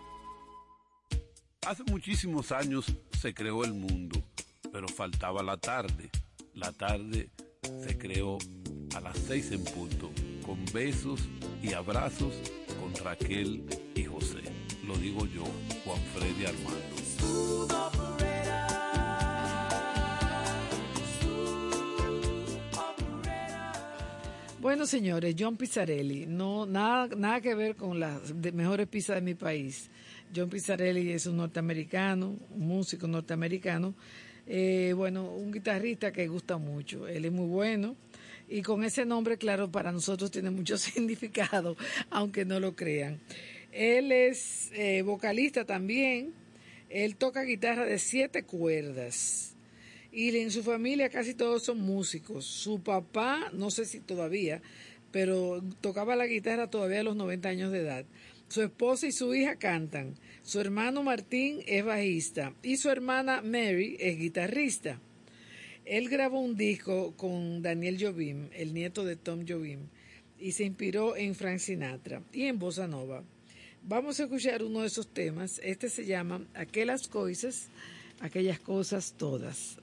Hace muchísimos años se creó el mundo, pero faltaba la tarde. La tarde se creó a las seis en punto, con besos y abrazos con Raquel y José. Lo digo yo, Juan Freddy Armando. Bueno, señores, John Pizzarelli, no nada nada que ver con las mejores pizzas de mi país. John Pizzarelli es un norteamericano, un músico norteamericano, eh, bueno, un guitarrista que gusta mucho. Él es muy bueno y con ese nombre, claro, para nosotros tiene mucho significado, aunque no lo crean. Él es eh, vocalista también. Él toca guitarra de siete cuerdas. Y en su familia casi todos son músicos. Su papá, no sé si todavía, pero tocaba la guitarra todavía a los 90 años de edad. Su esposa y su hija cantan. Su hermano Martín es bajista y su hermana Mary es guitarrista. Él grabó un disco con Daniel Jobim, el nieto de Tom Jobim, y se inspiró en Frank Sinatra y en Bossa Nova. Vamos a escuchar uno de esos temas. Este se llama Aquellas cosas, aquellas cosas todas.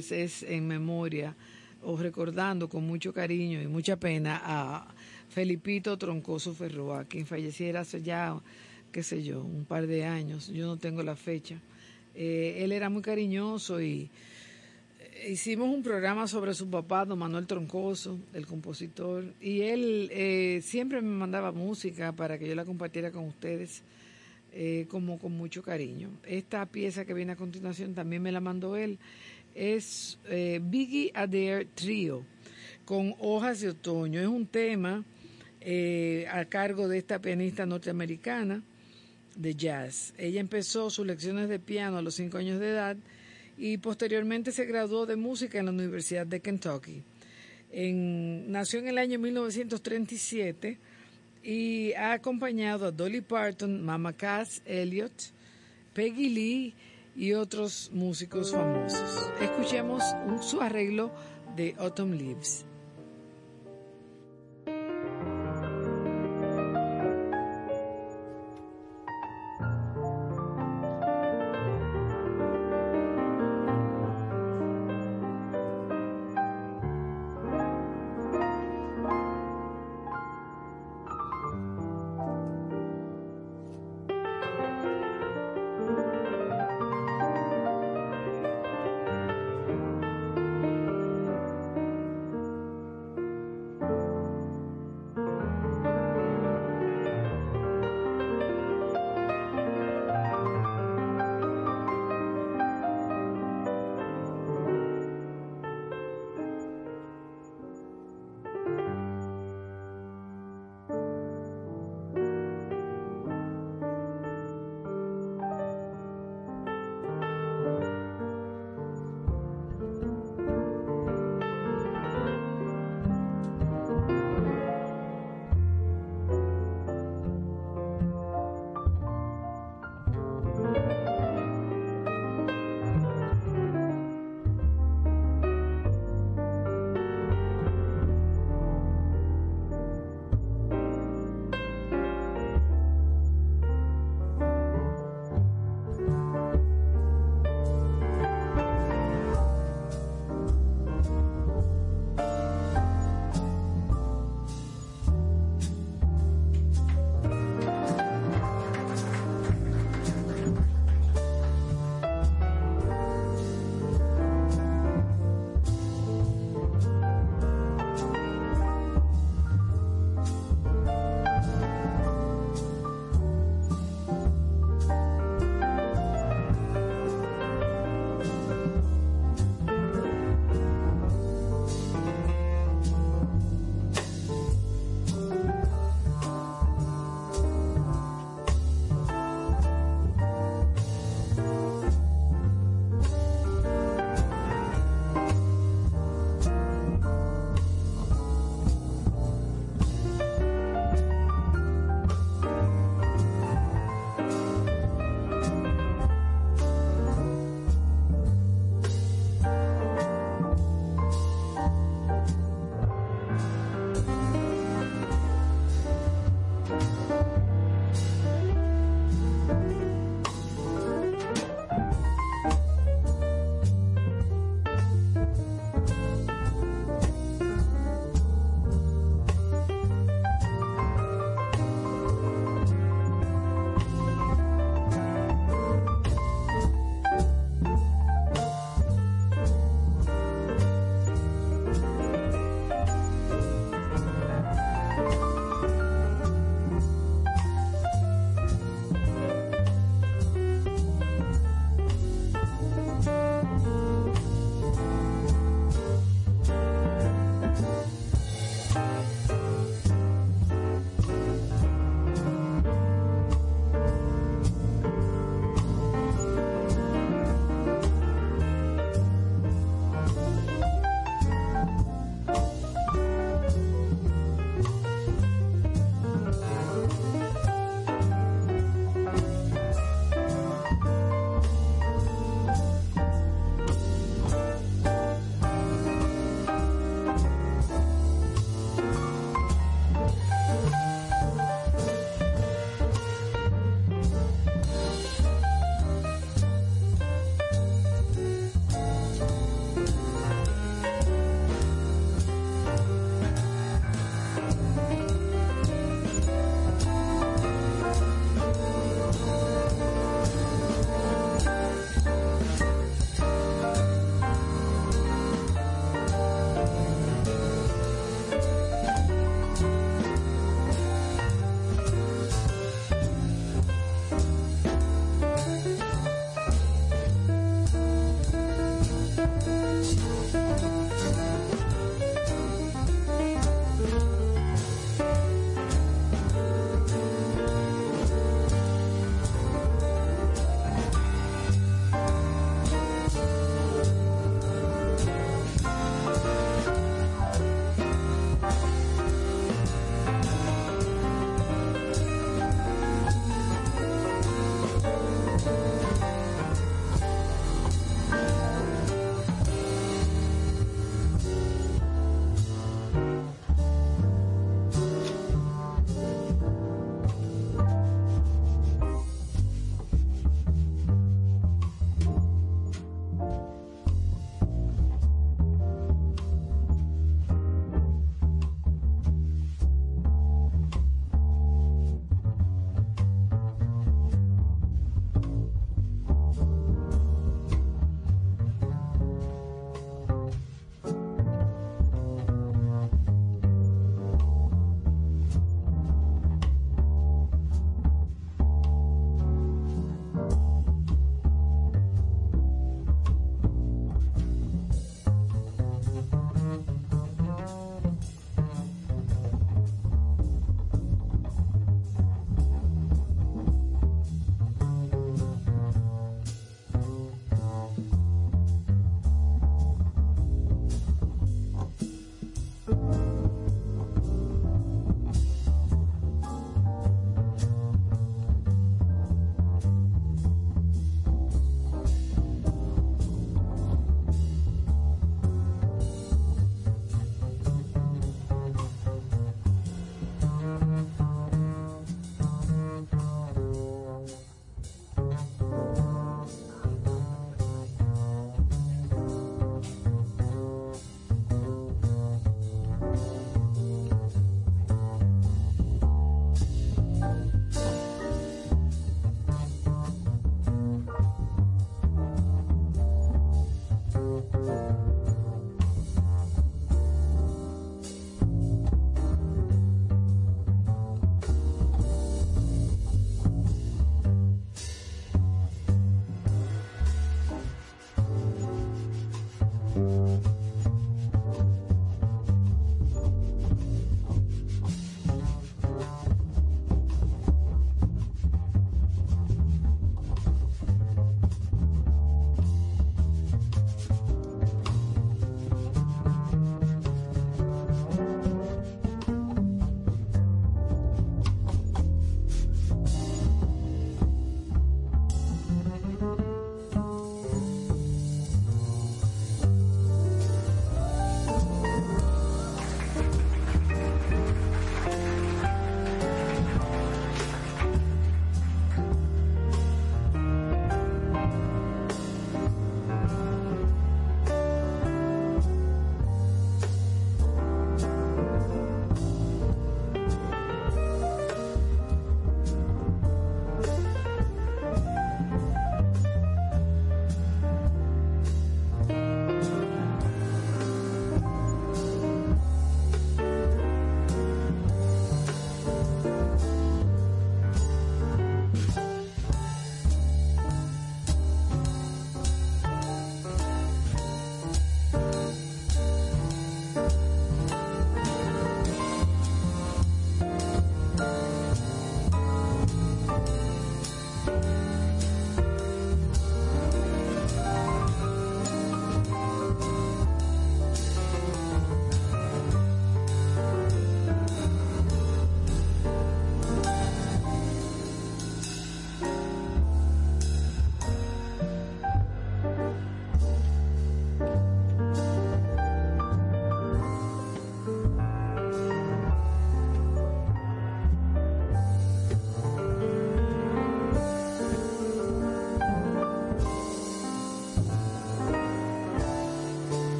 Es en memoria o recordando con mucho cariño y mucha pena a Felipito Troncoso Ferroa, quien falleciera hace ya, qué sé yo, un par de años. Yo no tengo la fecha. Eh, él era muy cariñoso y eh, hicimos un programa sobre su papá, don Manuel Troncoso, el compositor, y él eh, siempre me mandaba música para que yo la compartiera con ustedes eh, como con mucho cariño. Esta pieza que viene a continuación también me la mandó él. Es eh, Biggie Adair Trio con hojas de otoño. Es un tema eh, a cargo de esta pianista norteamericana de jazz. Ella empezó sus lecciones de piano a los cinco años de edad y posteriormente se graduó de música en la Universidad de Kentucky. En- nació en el año 1937 y ha acompañado a Dolly Parton, Mama Cass, Elliot, Peggy Lee y otros músicos famosos. Escuchemos un- su arreglo de Autumn Leaves.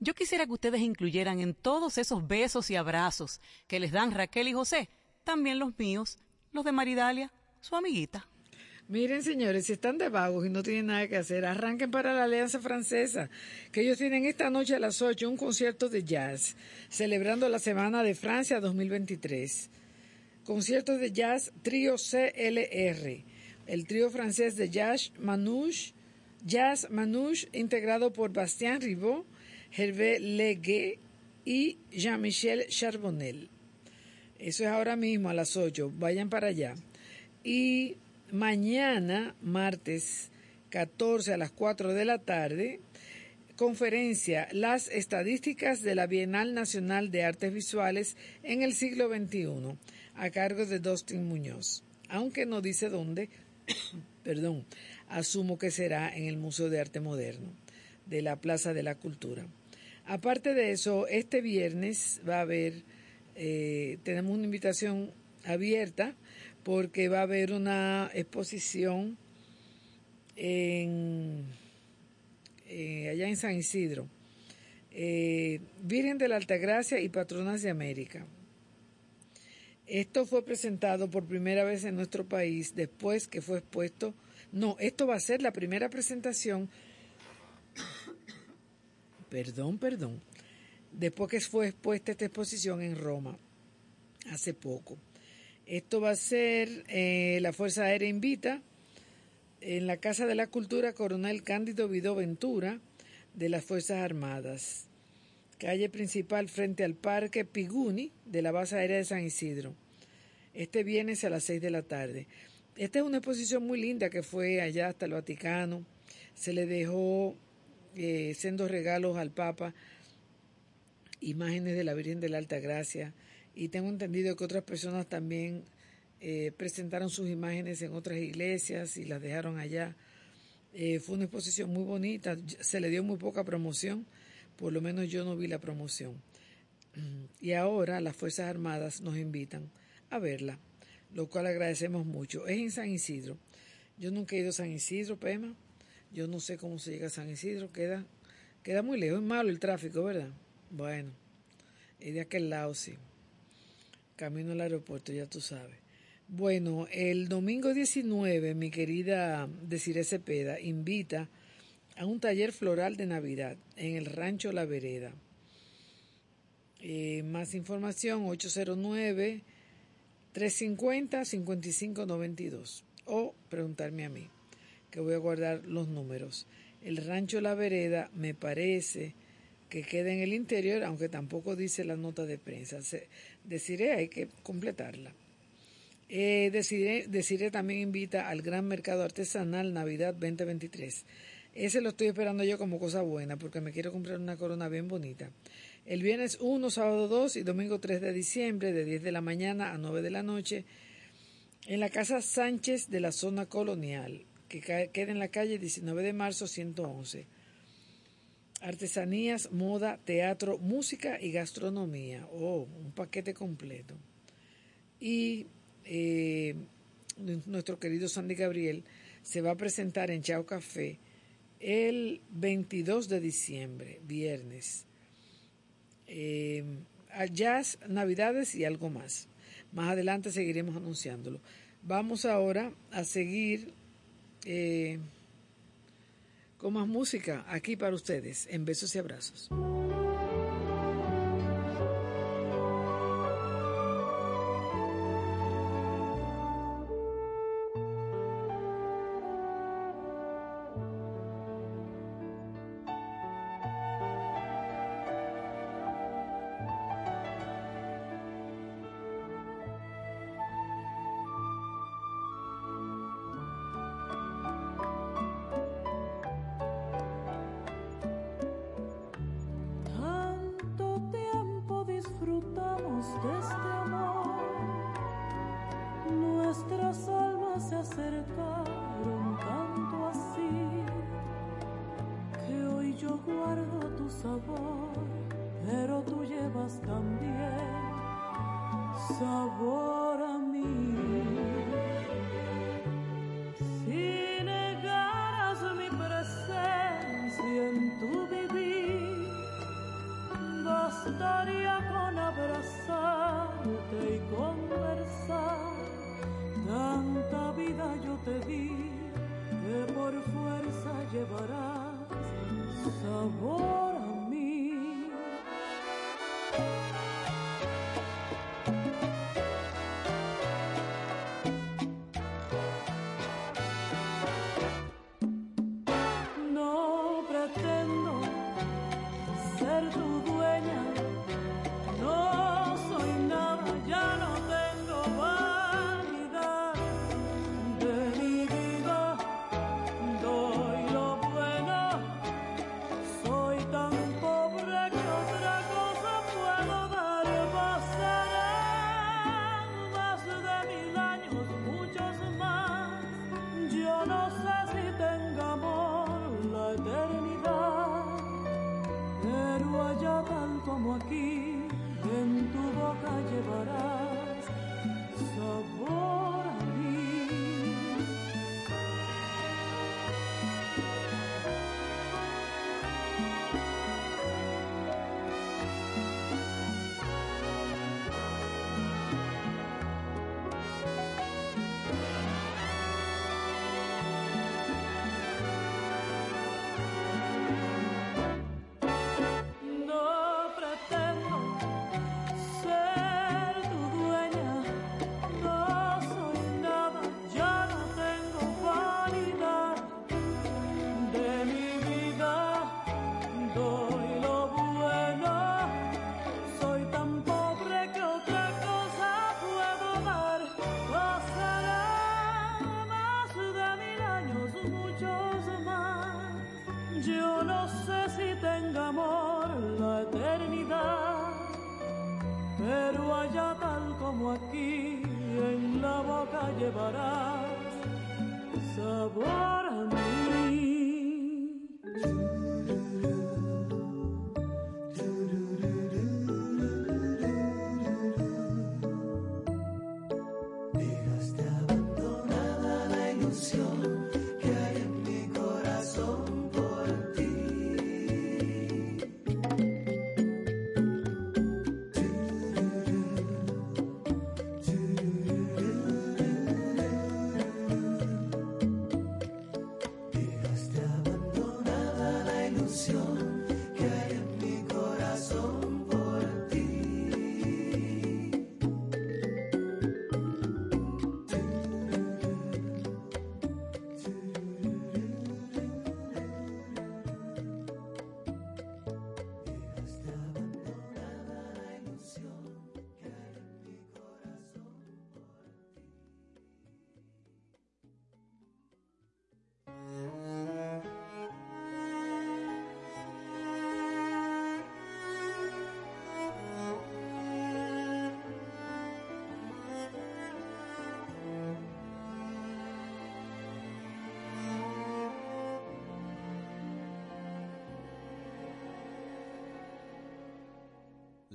yo quisiera que ustedes incluyeran en todos esos besos y abrazos que les dan Raquel y José, también los míos, los de Maridalia, su amiguita. Miren, señores, si están de vagos y no tienen nada que hacer, arranquen para la Alianza Francesa, que ellos tienen esta noche a las 8 un concierto de jazz, celebrando la Semana de Francia 2023. Concierto de jazz trío CLR, el trío francés de jazz Manouche, Jazz Manouche, integrado por Bastien Ribot, Hervé Legué y Jean-Michel Charbonnel. Eso es ahora mismo a las 8. Vayan para allá. Y mañana, martes 14 a las 4 de la tarde, conferencia Las estadísticas de la Bienal Nacional de Artes Visuales en el siglo XXI, a cargo de Dustin Muñoz. Aunque no dice dónde, perdón, asumo que será en el Museo de Arte Moderno de la Plaza de la Cultura. Aparte de eso, este viernes va a haber, eh, tenemos una invitación abierta porque va a haber una exposición en, eh, allá en San Isidro, eh, Virgen de la Altagracia y Patronas de América. Esto fue presentado por primera vez en nuestro país después que fue expuesto. No, esto va a ser la primera presentación perdón, perdón, después que fue expuesta esta exposición en Roma, hace poco. Esto va a ser eh, la Fuerza Aérea Invita en la Casa de la Cultura Coronel Cándido Vidó Ventura de las Fuerzas Armadas, calle principal frente al Parque Piguni de la Base Aérea de San Isidro. Este viernes a las 6 de la tarde. Esta es una exposición muy linda que fue allá hasta el Vaticano. Se le dejó eh, siendo regalos al Papa, imágenes de la Virgen de la Alta Gracia, y tengo entendido que otras personas también eh, presentaron sus imágenes en otras iglesias y las dejaron allá. Eh, fue una exposición muy bonita, se le dio muy poca promoción, por lo menos yo no vi la promoción. Y ahora las Fuerzas Armadas nos invitan a verla, lo cual agradecemos mucho. Es en San Isidro. Yo nunca he ido a San Isidro, Pema. Yo no sé cómo se llega a San Isidro, queda, queda muy lejos, es malo el tráfico, ¿verdad? Bueno, y de aquel lado sí. Camino al aeropuerto, ya tú sabes. Bueno, el domingo 19, mi querida Desiree Cepeda invita a un taller floral de Navidad en el Rancho La Vereda. Eh, más información 809-350-5592 o preguntarme a mí que voy a guardar los números. El rancho La Vereda me parece que queda en el interior, aunque tampoco dice la nota de prensa. deciré, hay que completarla. Eh, deciré, también invita al Gran Mercado Artesanal Navidad 2023. Ese lo estoy esperando yo como cosa buena, porque me quiero comprar una corona bien bonita. El viernes 1, sábado 2 y domingo 3 de diciembre, de 10 de la mañana a 9 de la noche, en la Casa Sánchez de la zona colonial que queda en la calle 19 de marzo 111. Artesanías, moda, teatro, música y gastronomía. Oh, un paquete completo. Y eh, nuestro querido Sandy Gabriel se va a presentar en Chao Café el 22 de diciembre, viernes. Eh, jazz, navidades y algo más. Más adelante seguiremos anunciándolo. Vamos ahora a seguir eh, con más música aquí para ustedes, en besos y abrazos.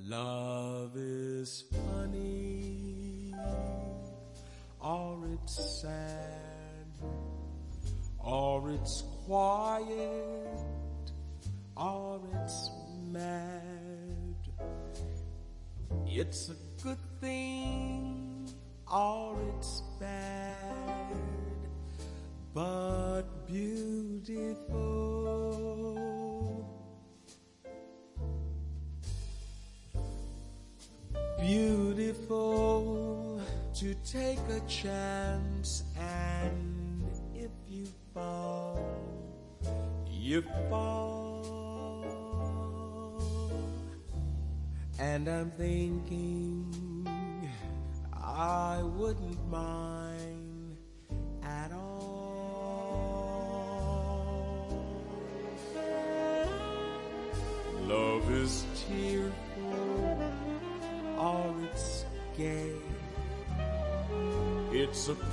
Love is funny, or it's sad, or it's quiet, or it's mad. It's a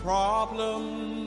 problems.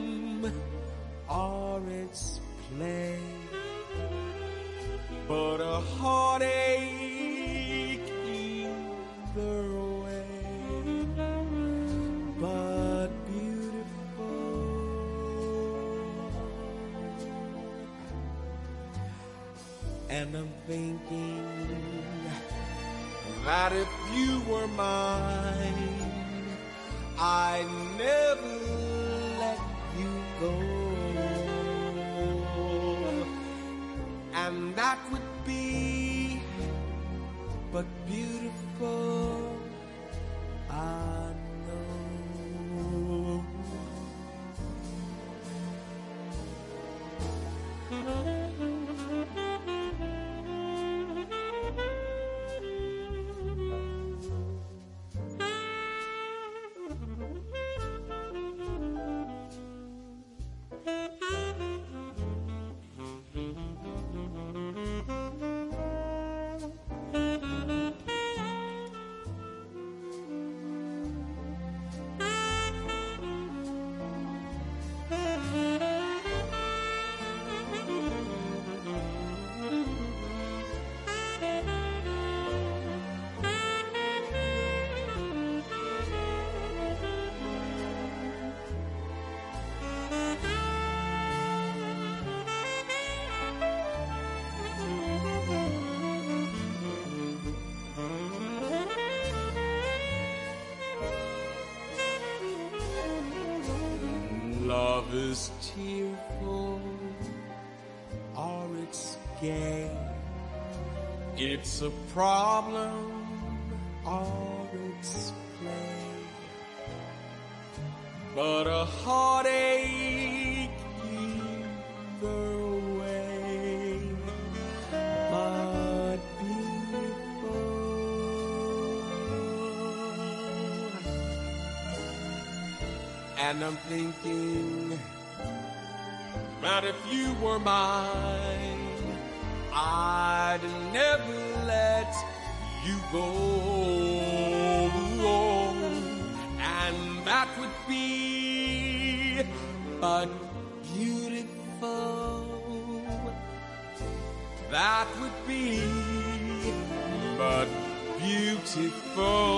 Is tearful or it's gay. It's a problem or it's play. But a heartache either way. But And I'm thinking that if you were mine, I'd never let you go. And that would be but beautiful. That would be but beautiful.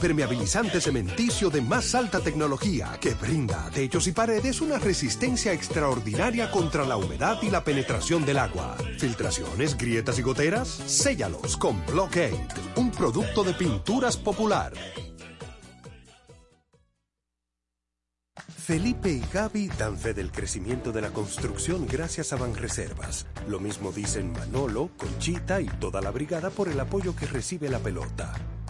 Impermeabilizante cementicio de más alta tecnología que brinda a techos y paredes una resistencia extraordinaria contra la humedad y la penetración del agua. Filtraciones, grietas y goteras, séllalos con Blockade, un producto de pinturas popular. Felipe y Gaby dan fe del crecimiento de la construcción gracias a Banreservas. Lo mismo dicen Manolo, Conchita y toda la brigada por el apoyo que recibe la pelota.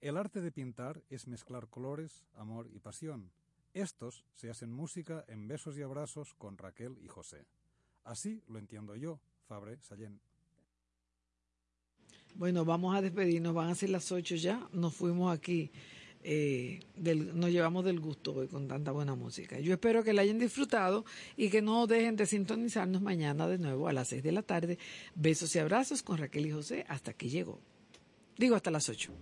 El arte de pintar es mezclar colores, amor y pasión. Estos se hacen música en besos y abrazos con Raquel y José. Así lo entiendo yo, Fabre Sallén. Bueno, vamos a despedirnos, van a ser las 8 ya, nos fuimos aquí eh, del- nos llevamos del gusto hoy con tanta buena música. Yo espero que la hayan disfrutado y que no dejen de sintonizarnos mañana de nuevo a las 6 de la tarde. Besos y abrazos con Raquel y José hasta que llegó. Digo hasta las 8.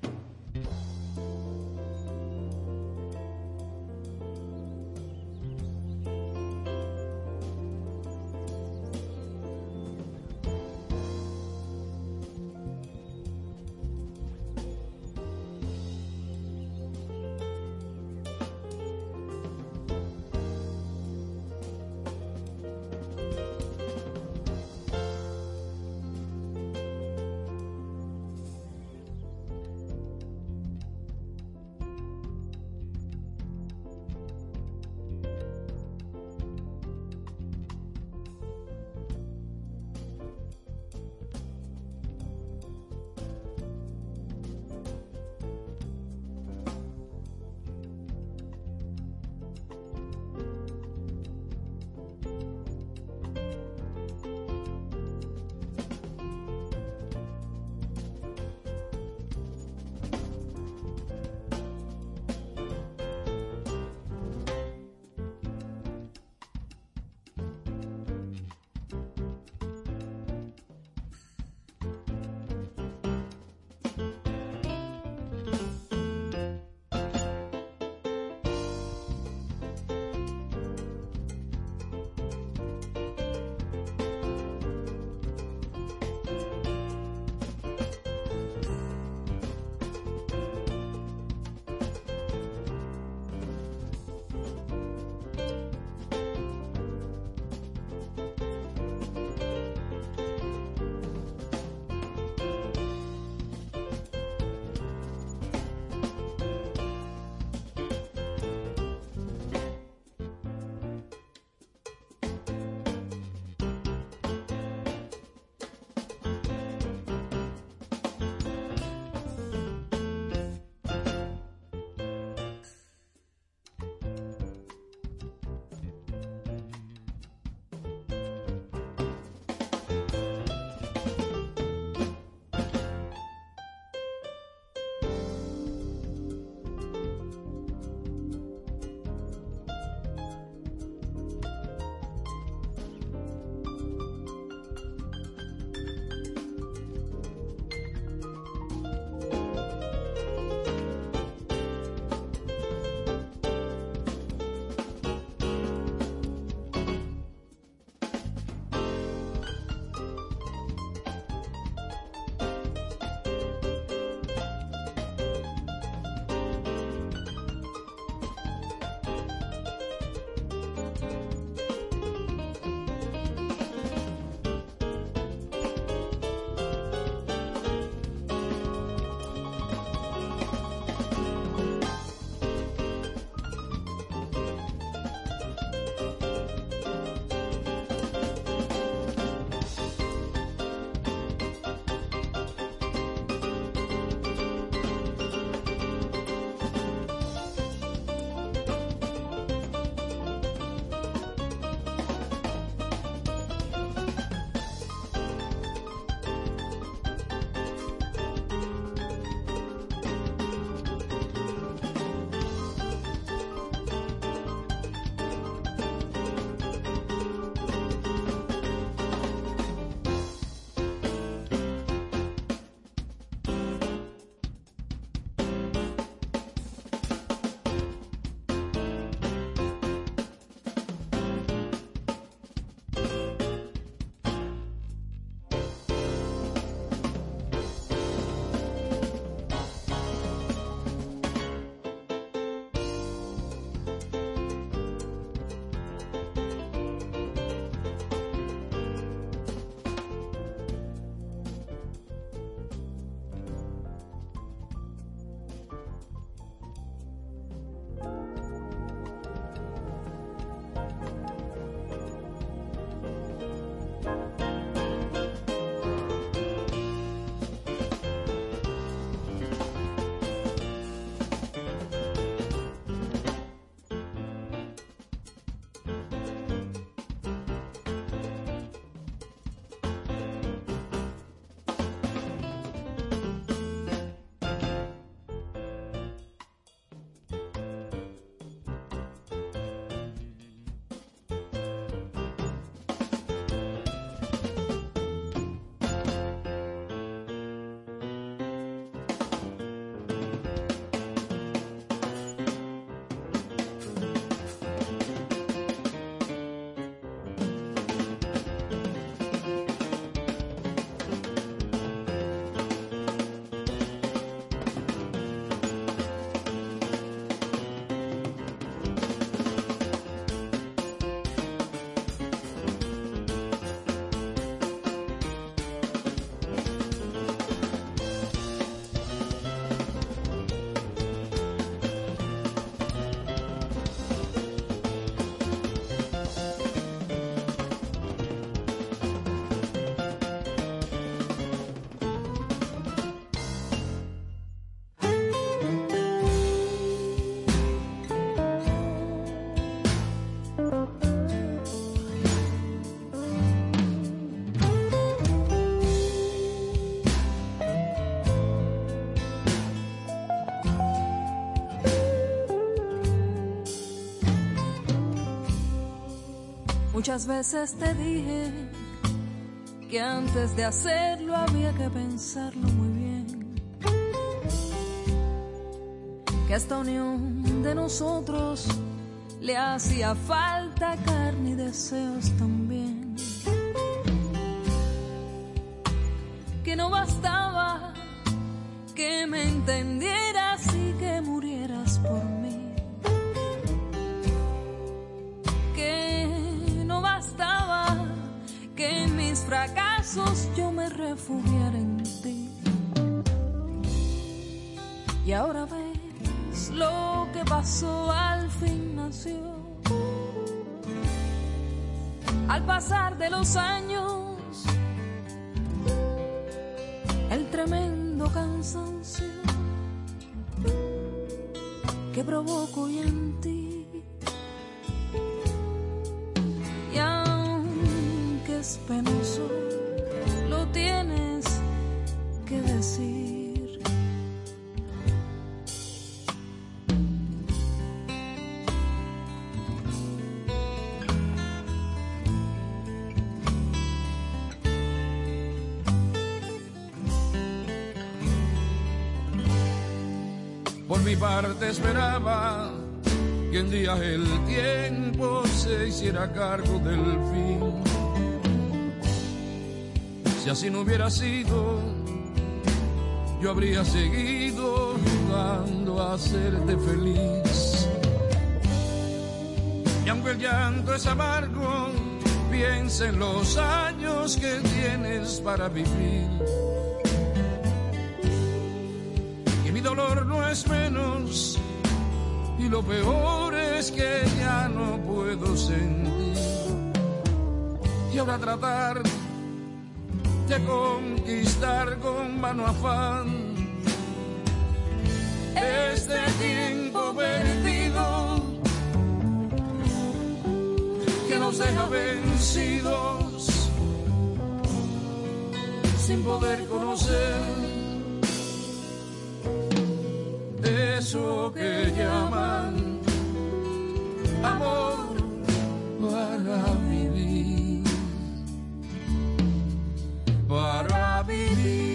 Muchas veces te dije que antes de hacerlo había que pensarlo muy bien. Que a esta unión de nosotros le hacía falta carne y deseos Parte esperaba que un día el tiempo se hiciera cargo del fin. Si así no hubiera sido, yo habría seguido jugando a hacerte feliz. Y aunque el llanto es amargo, piensa en los años que tienes para vivir. Lo peor es que ya no puedo sentir. Y ahora tratar de conquistar con mano afán este tiempo perdido que nos deja vencidos sin poder conocer eso que llaman amor para vivir, para vivir.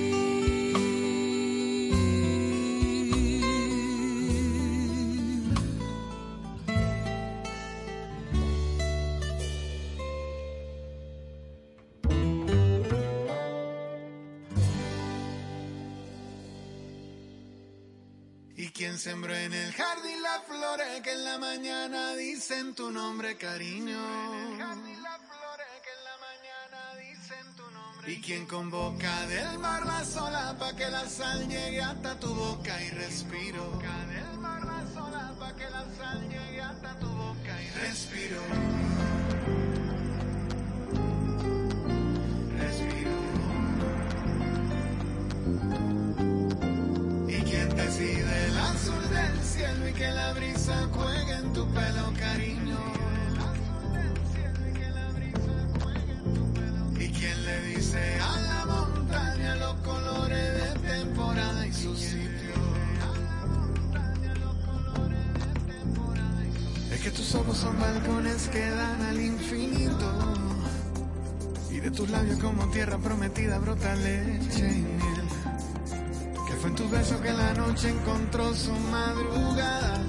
Sembró en el jardín las flores que en la mañana dicen tu nombre, cariño. Y quien convoca del mar la sola pa' que la sal llegue hasta tu boca y respiro. del mar la sola pa' que la sal llegue hasta tu boca y. Respiro. Cielo y que la brisa juegue en tu pelo, cariño. Y quien le dice a la montaña los colores de temporada y su sitio. Es que tus ojos son balcones que dan al infinito. Y de tus labios como tierra prometida brota leche y miel. Fue en tus besos que la noche encontró su madrugada.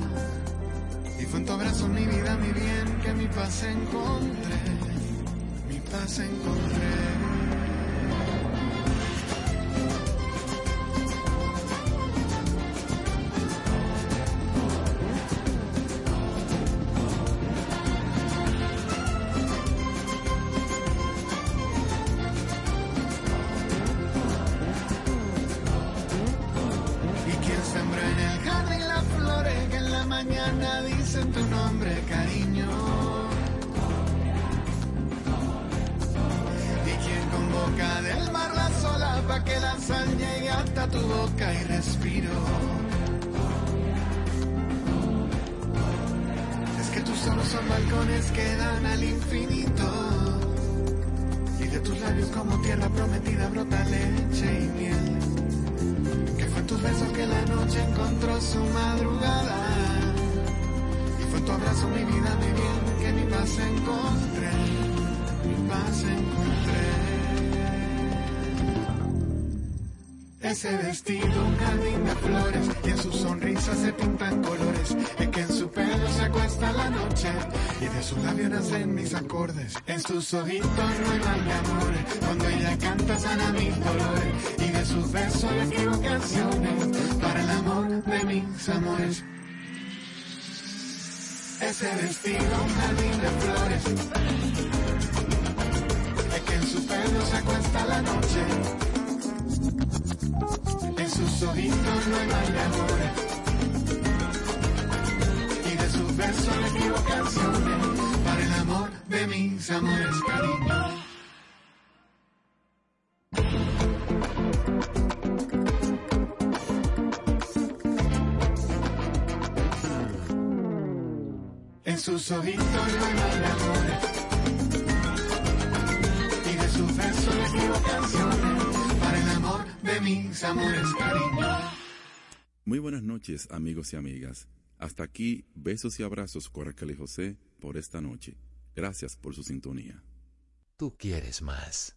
Y fue en tu abrazo mi vida, mi bien, que mi paz encontré. Mi paz encontré. sus labios nacen mis acordes, en sus ojitos ruegan mi amor, cuando ella canta sana mi dolor, y de sus besos le escribo canciones, para el amor de mis amores. Ese vestido un jardín de flores, es que en su pelo se acuesta la noche, sus no. Y de para el amor de mis amores, cariño. Muy buenas noches, amigos y amigas. Hasta aquí, besos y abrazos, Coracal y José, por esta noche. Gracias por su sintonía. Tú quieres más.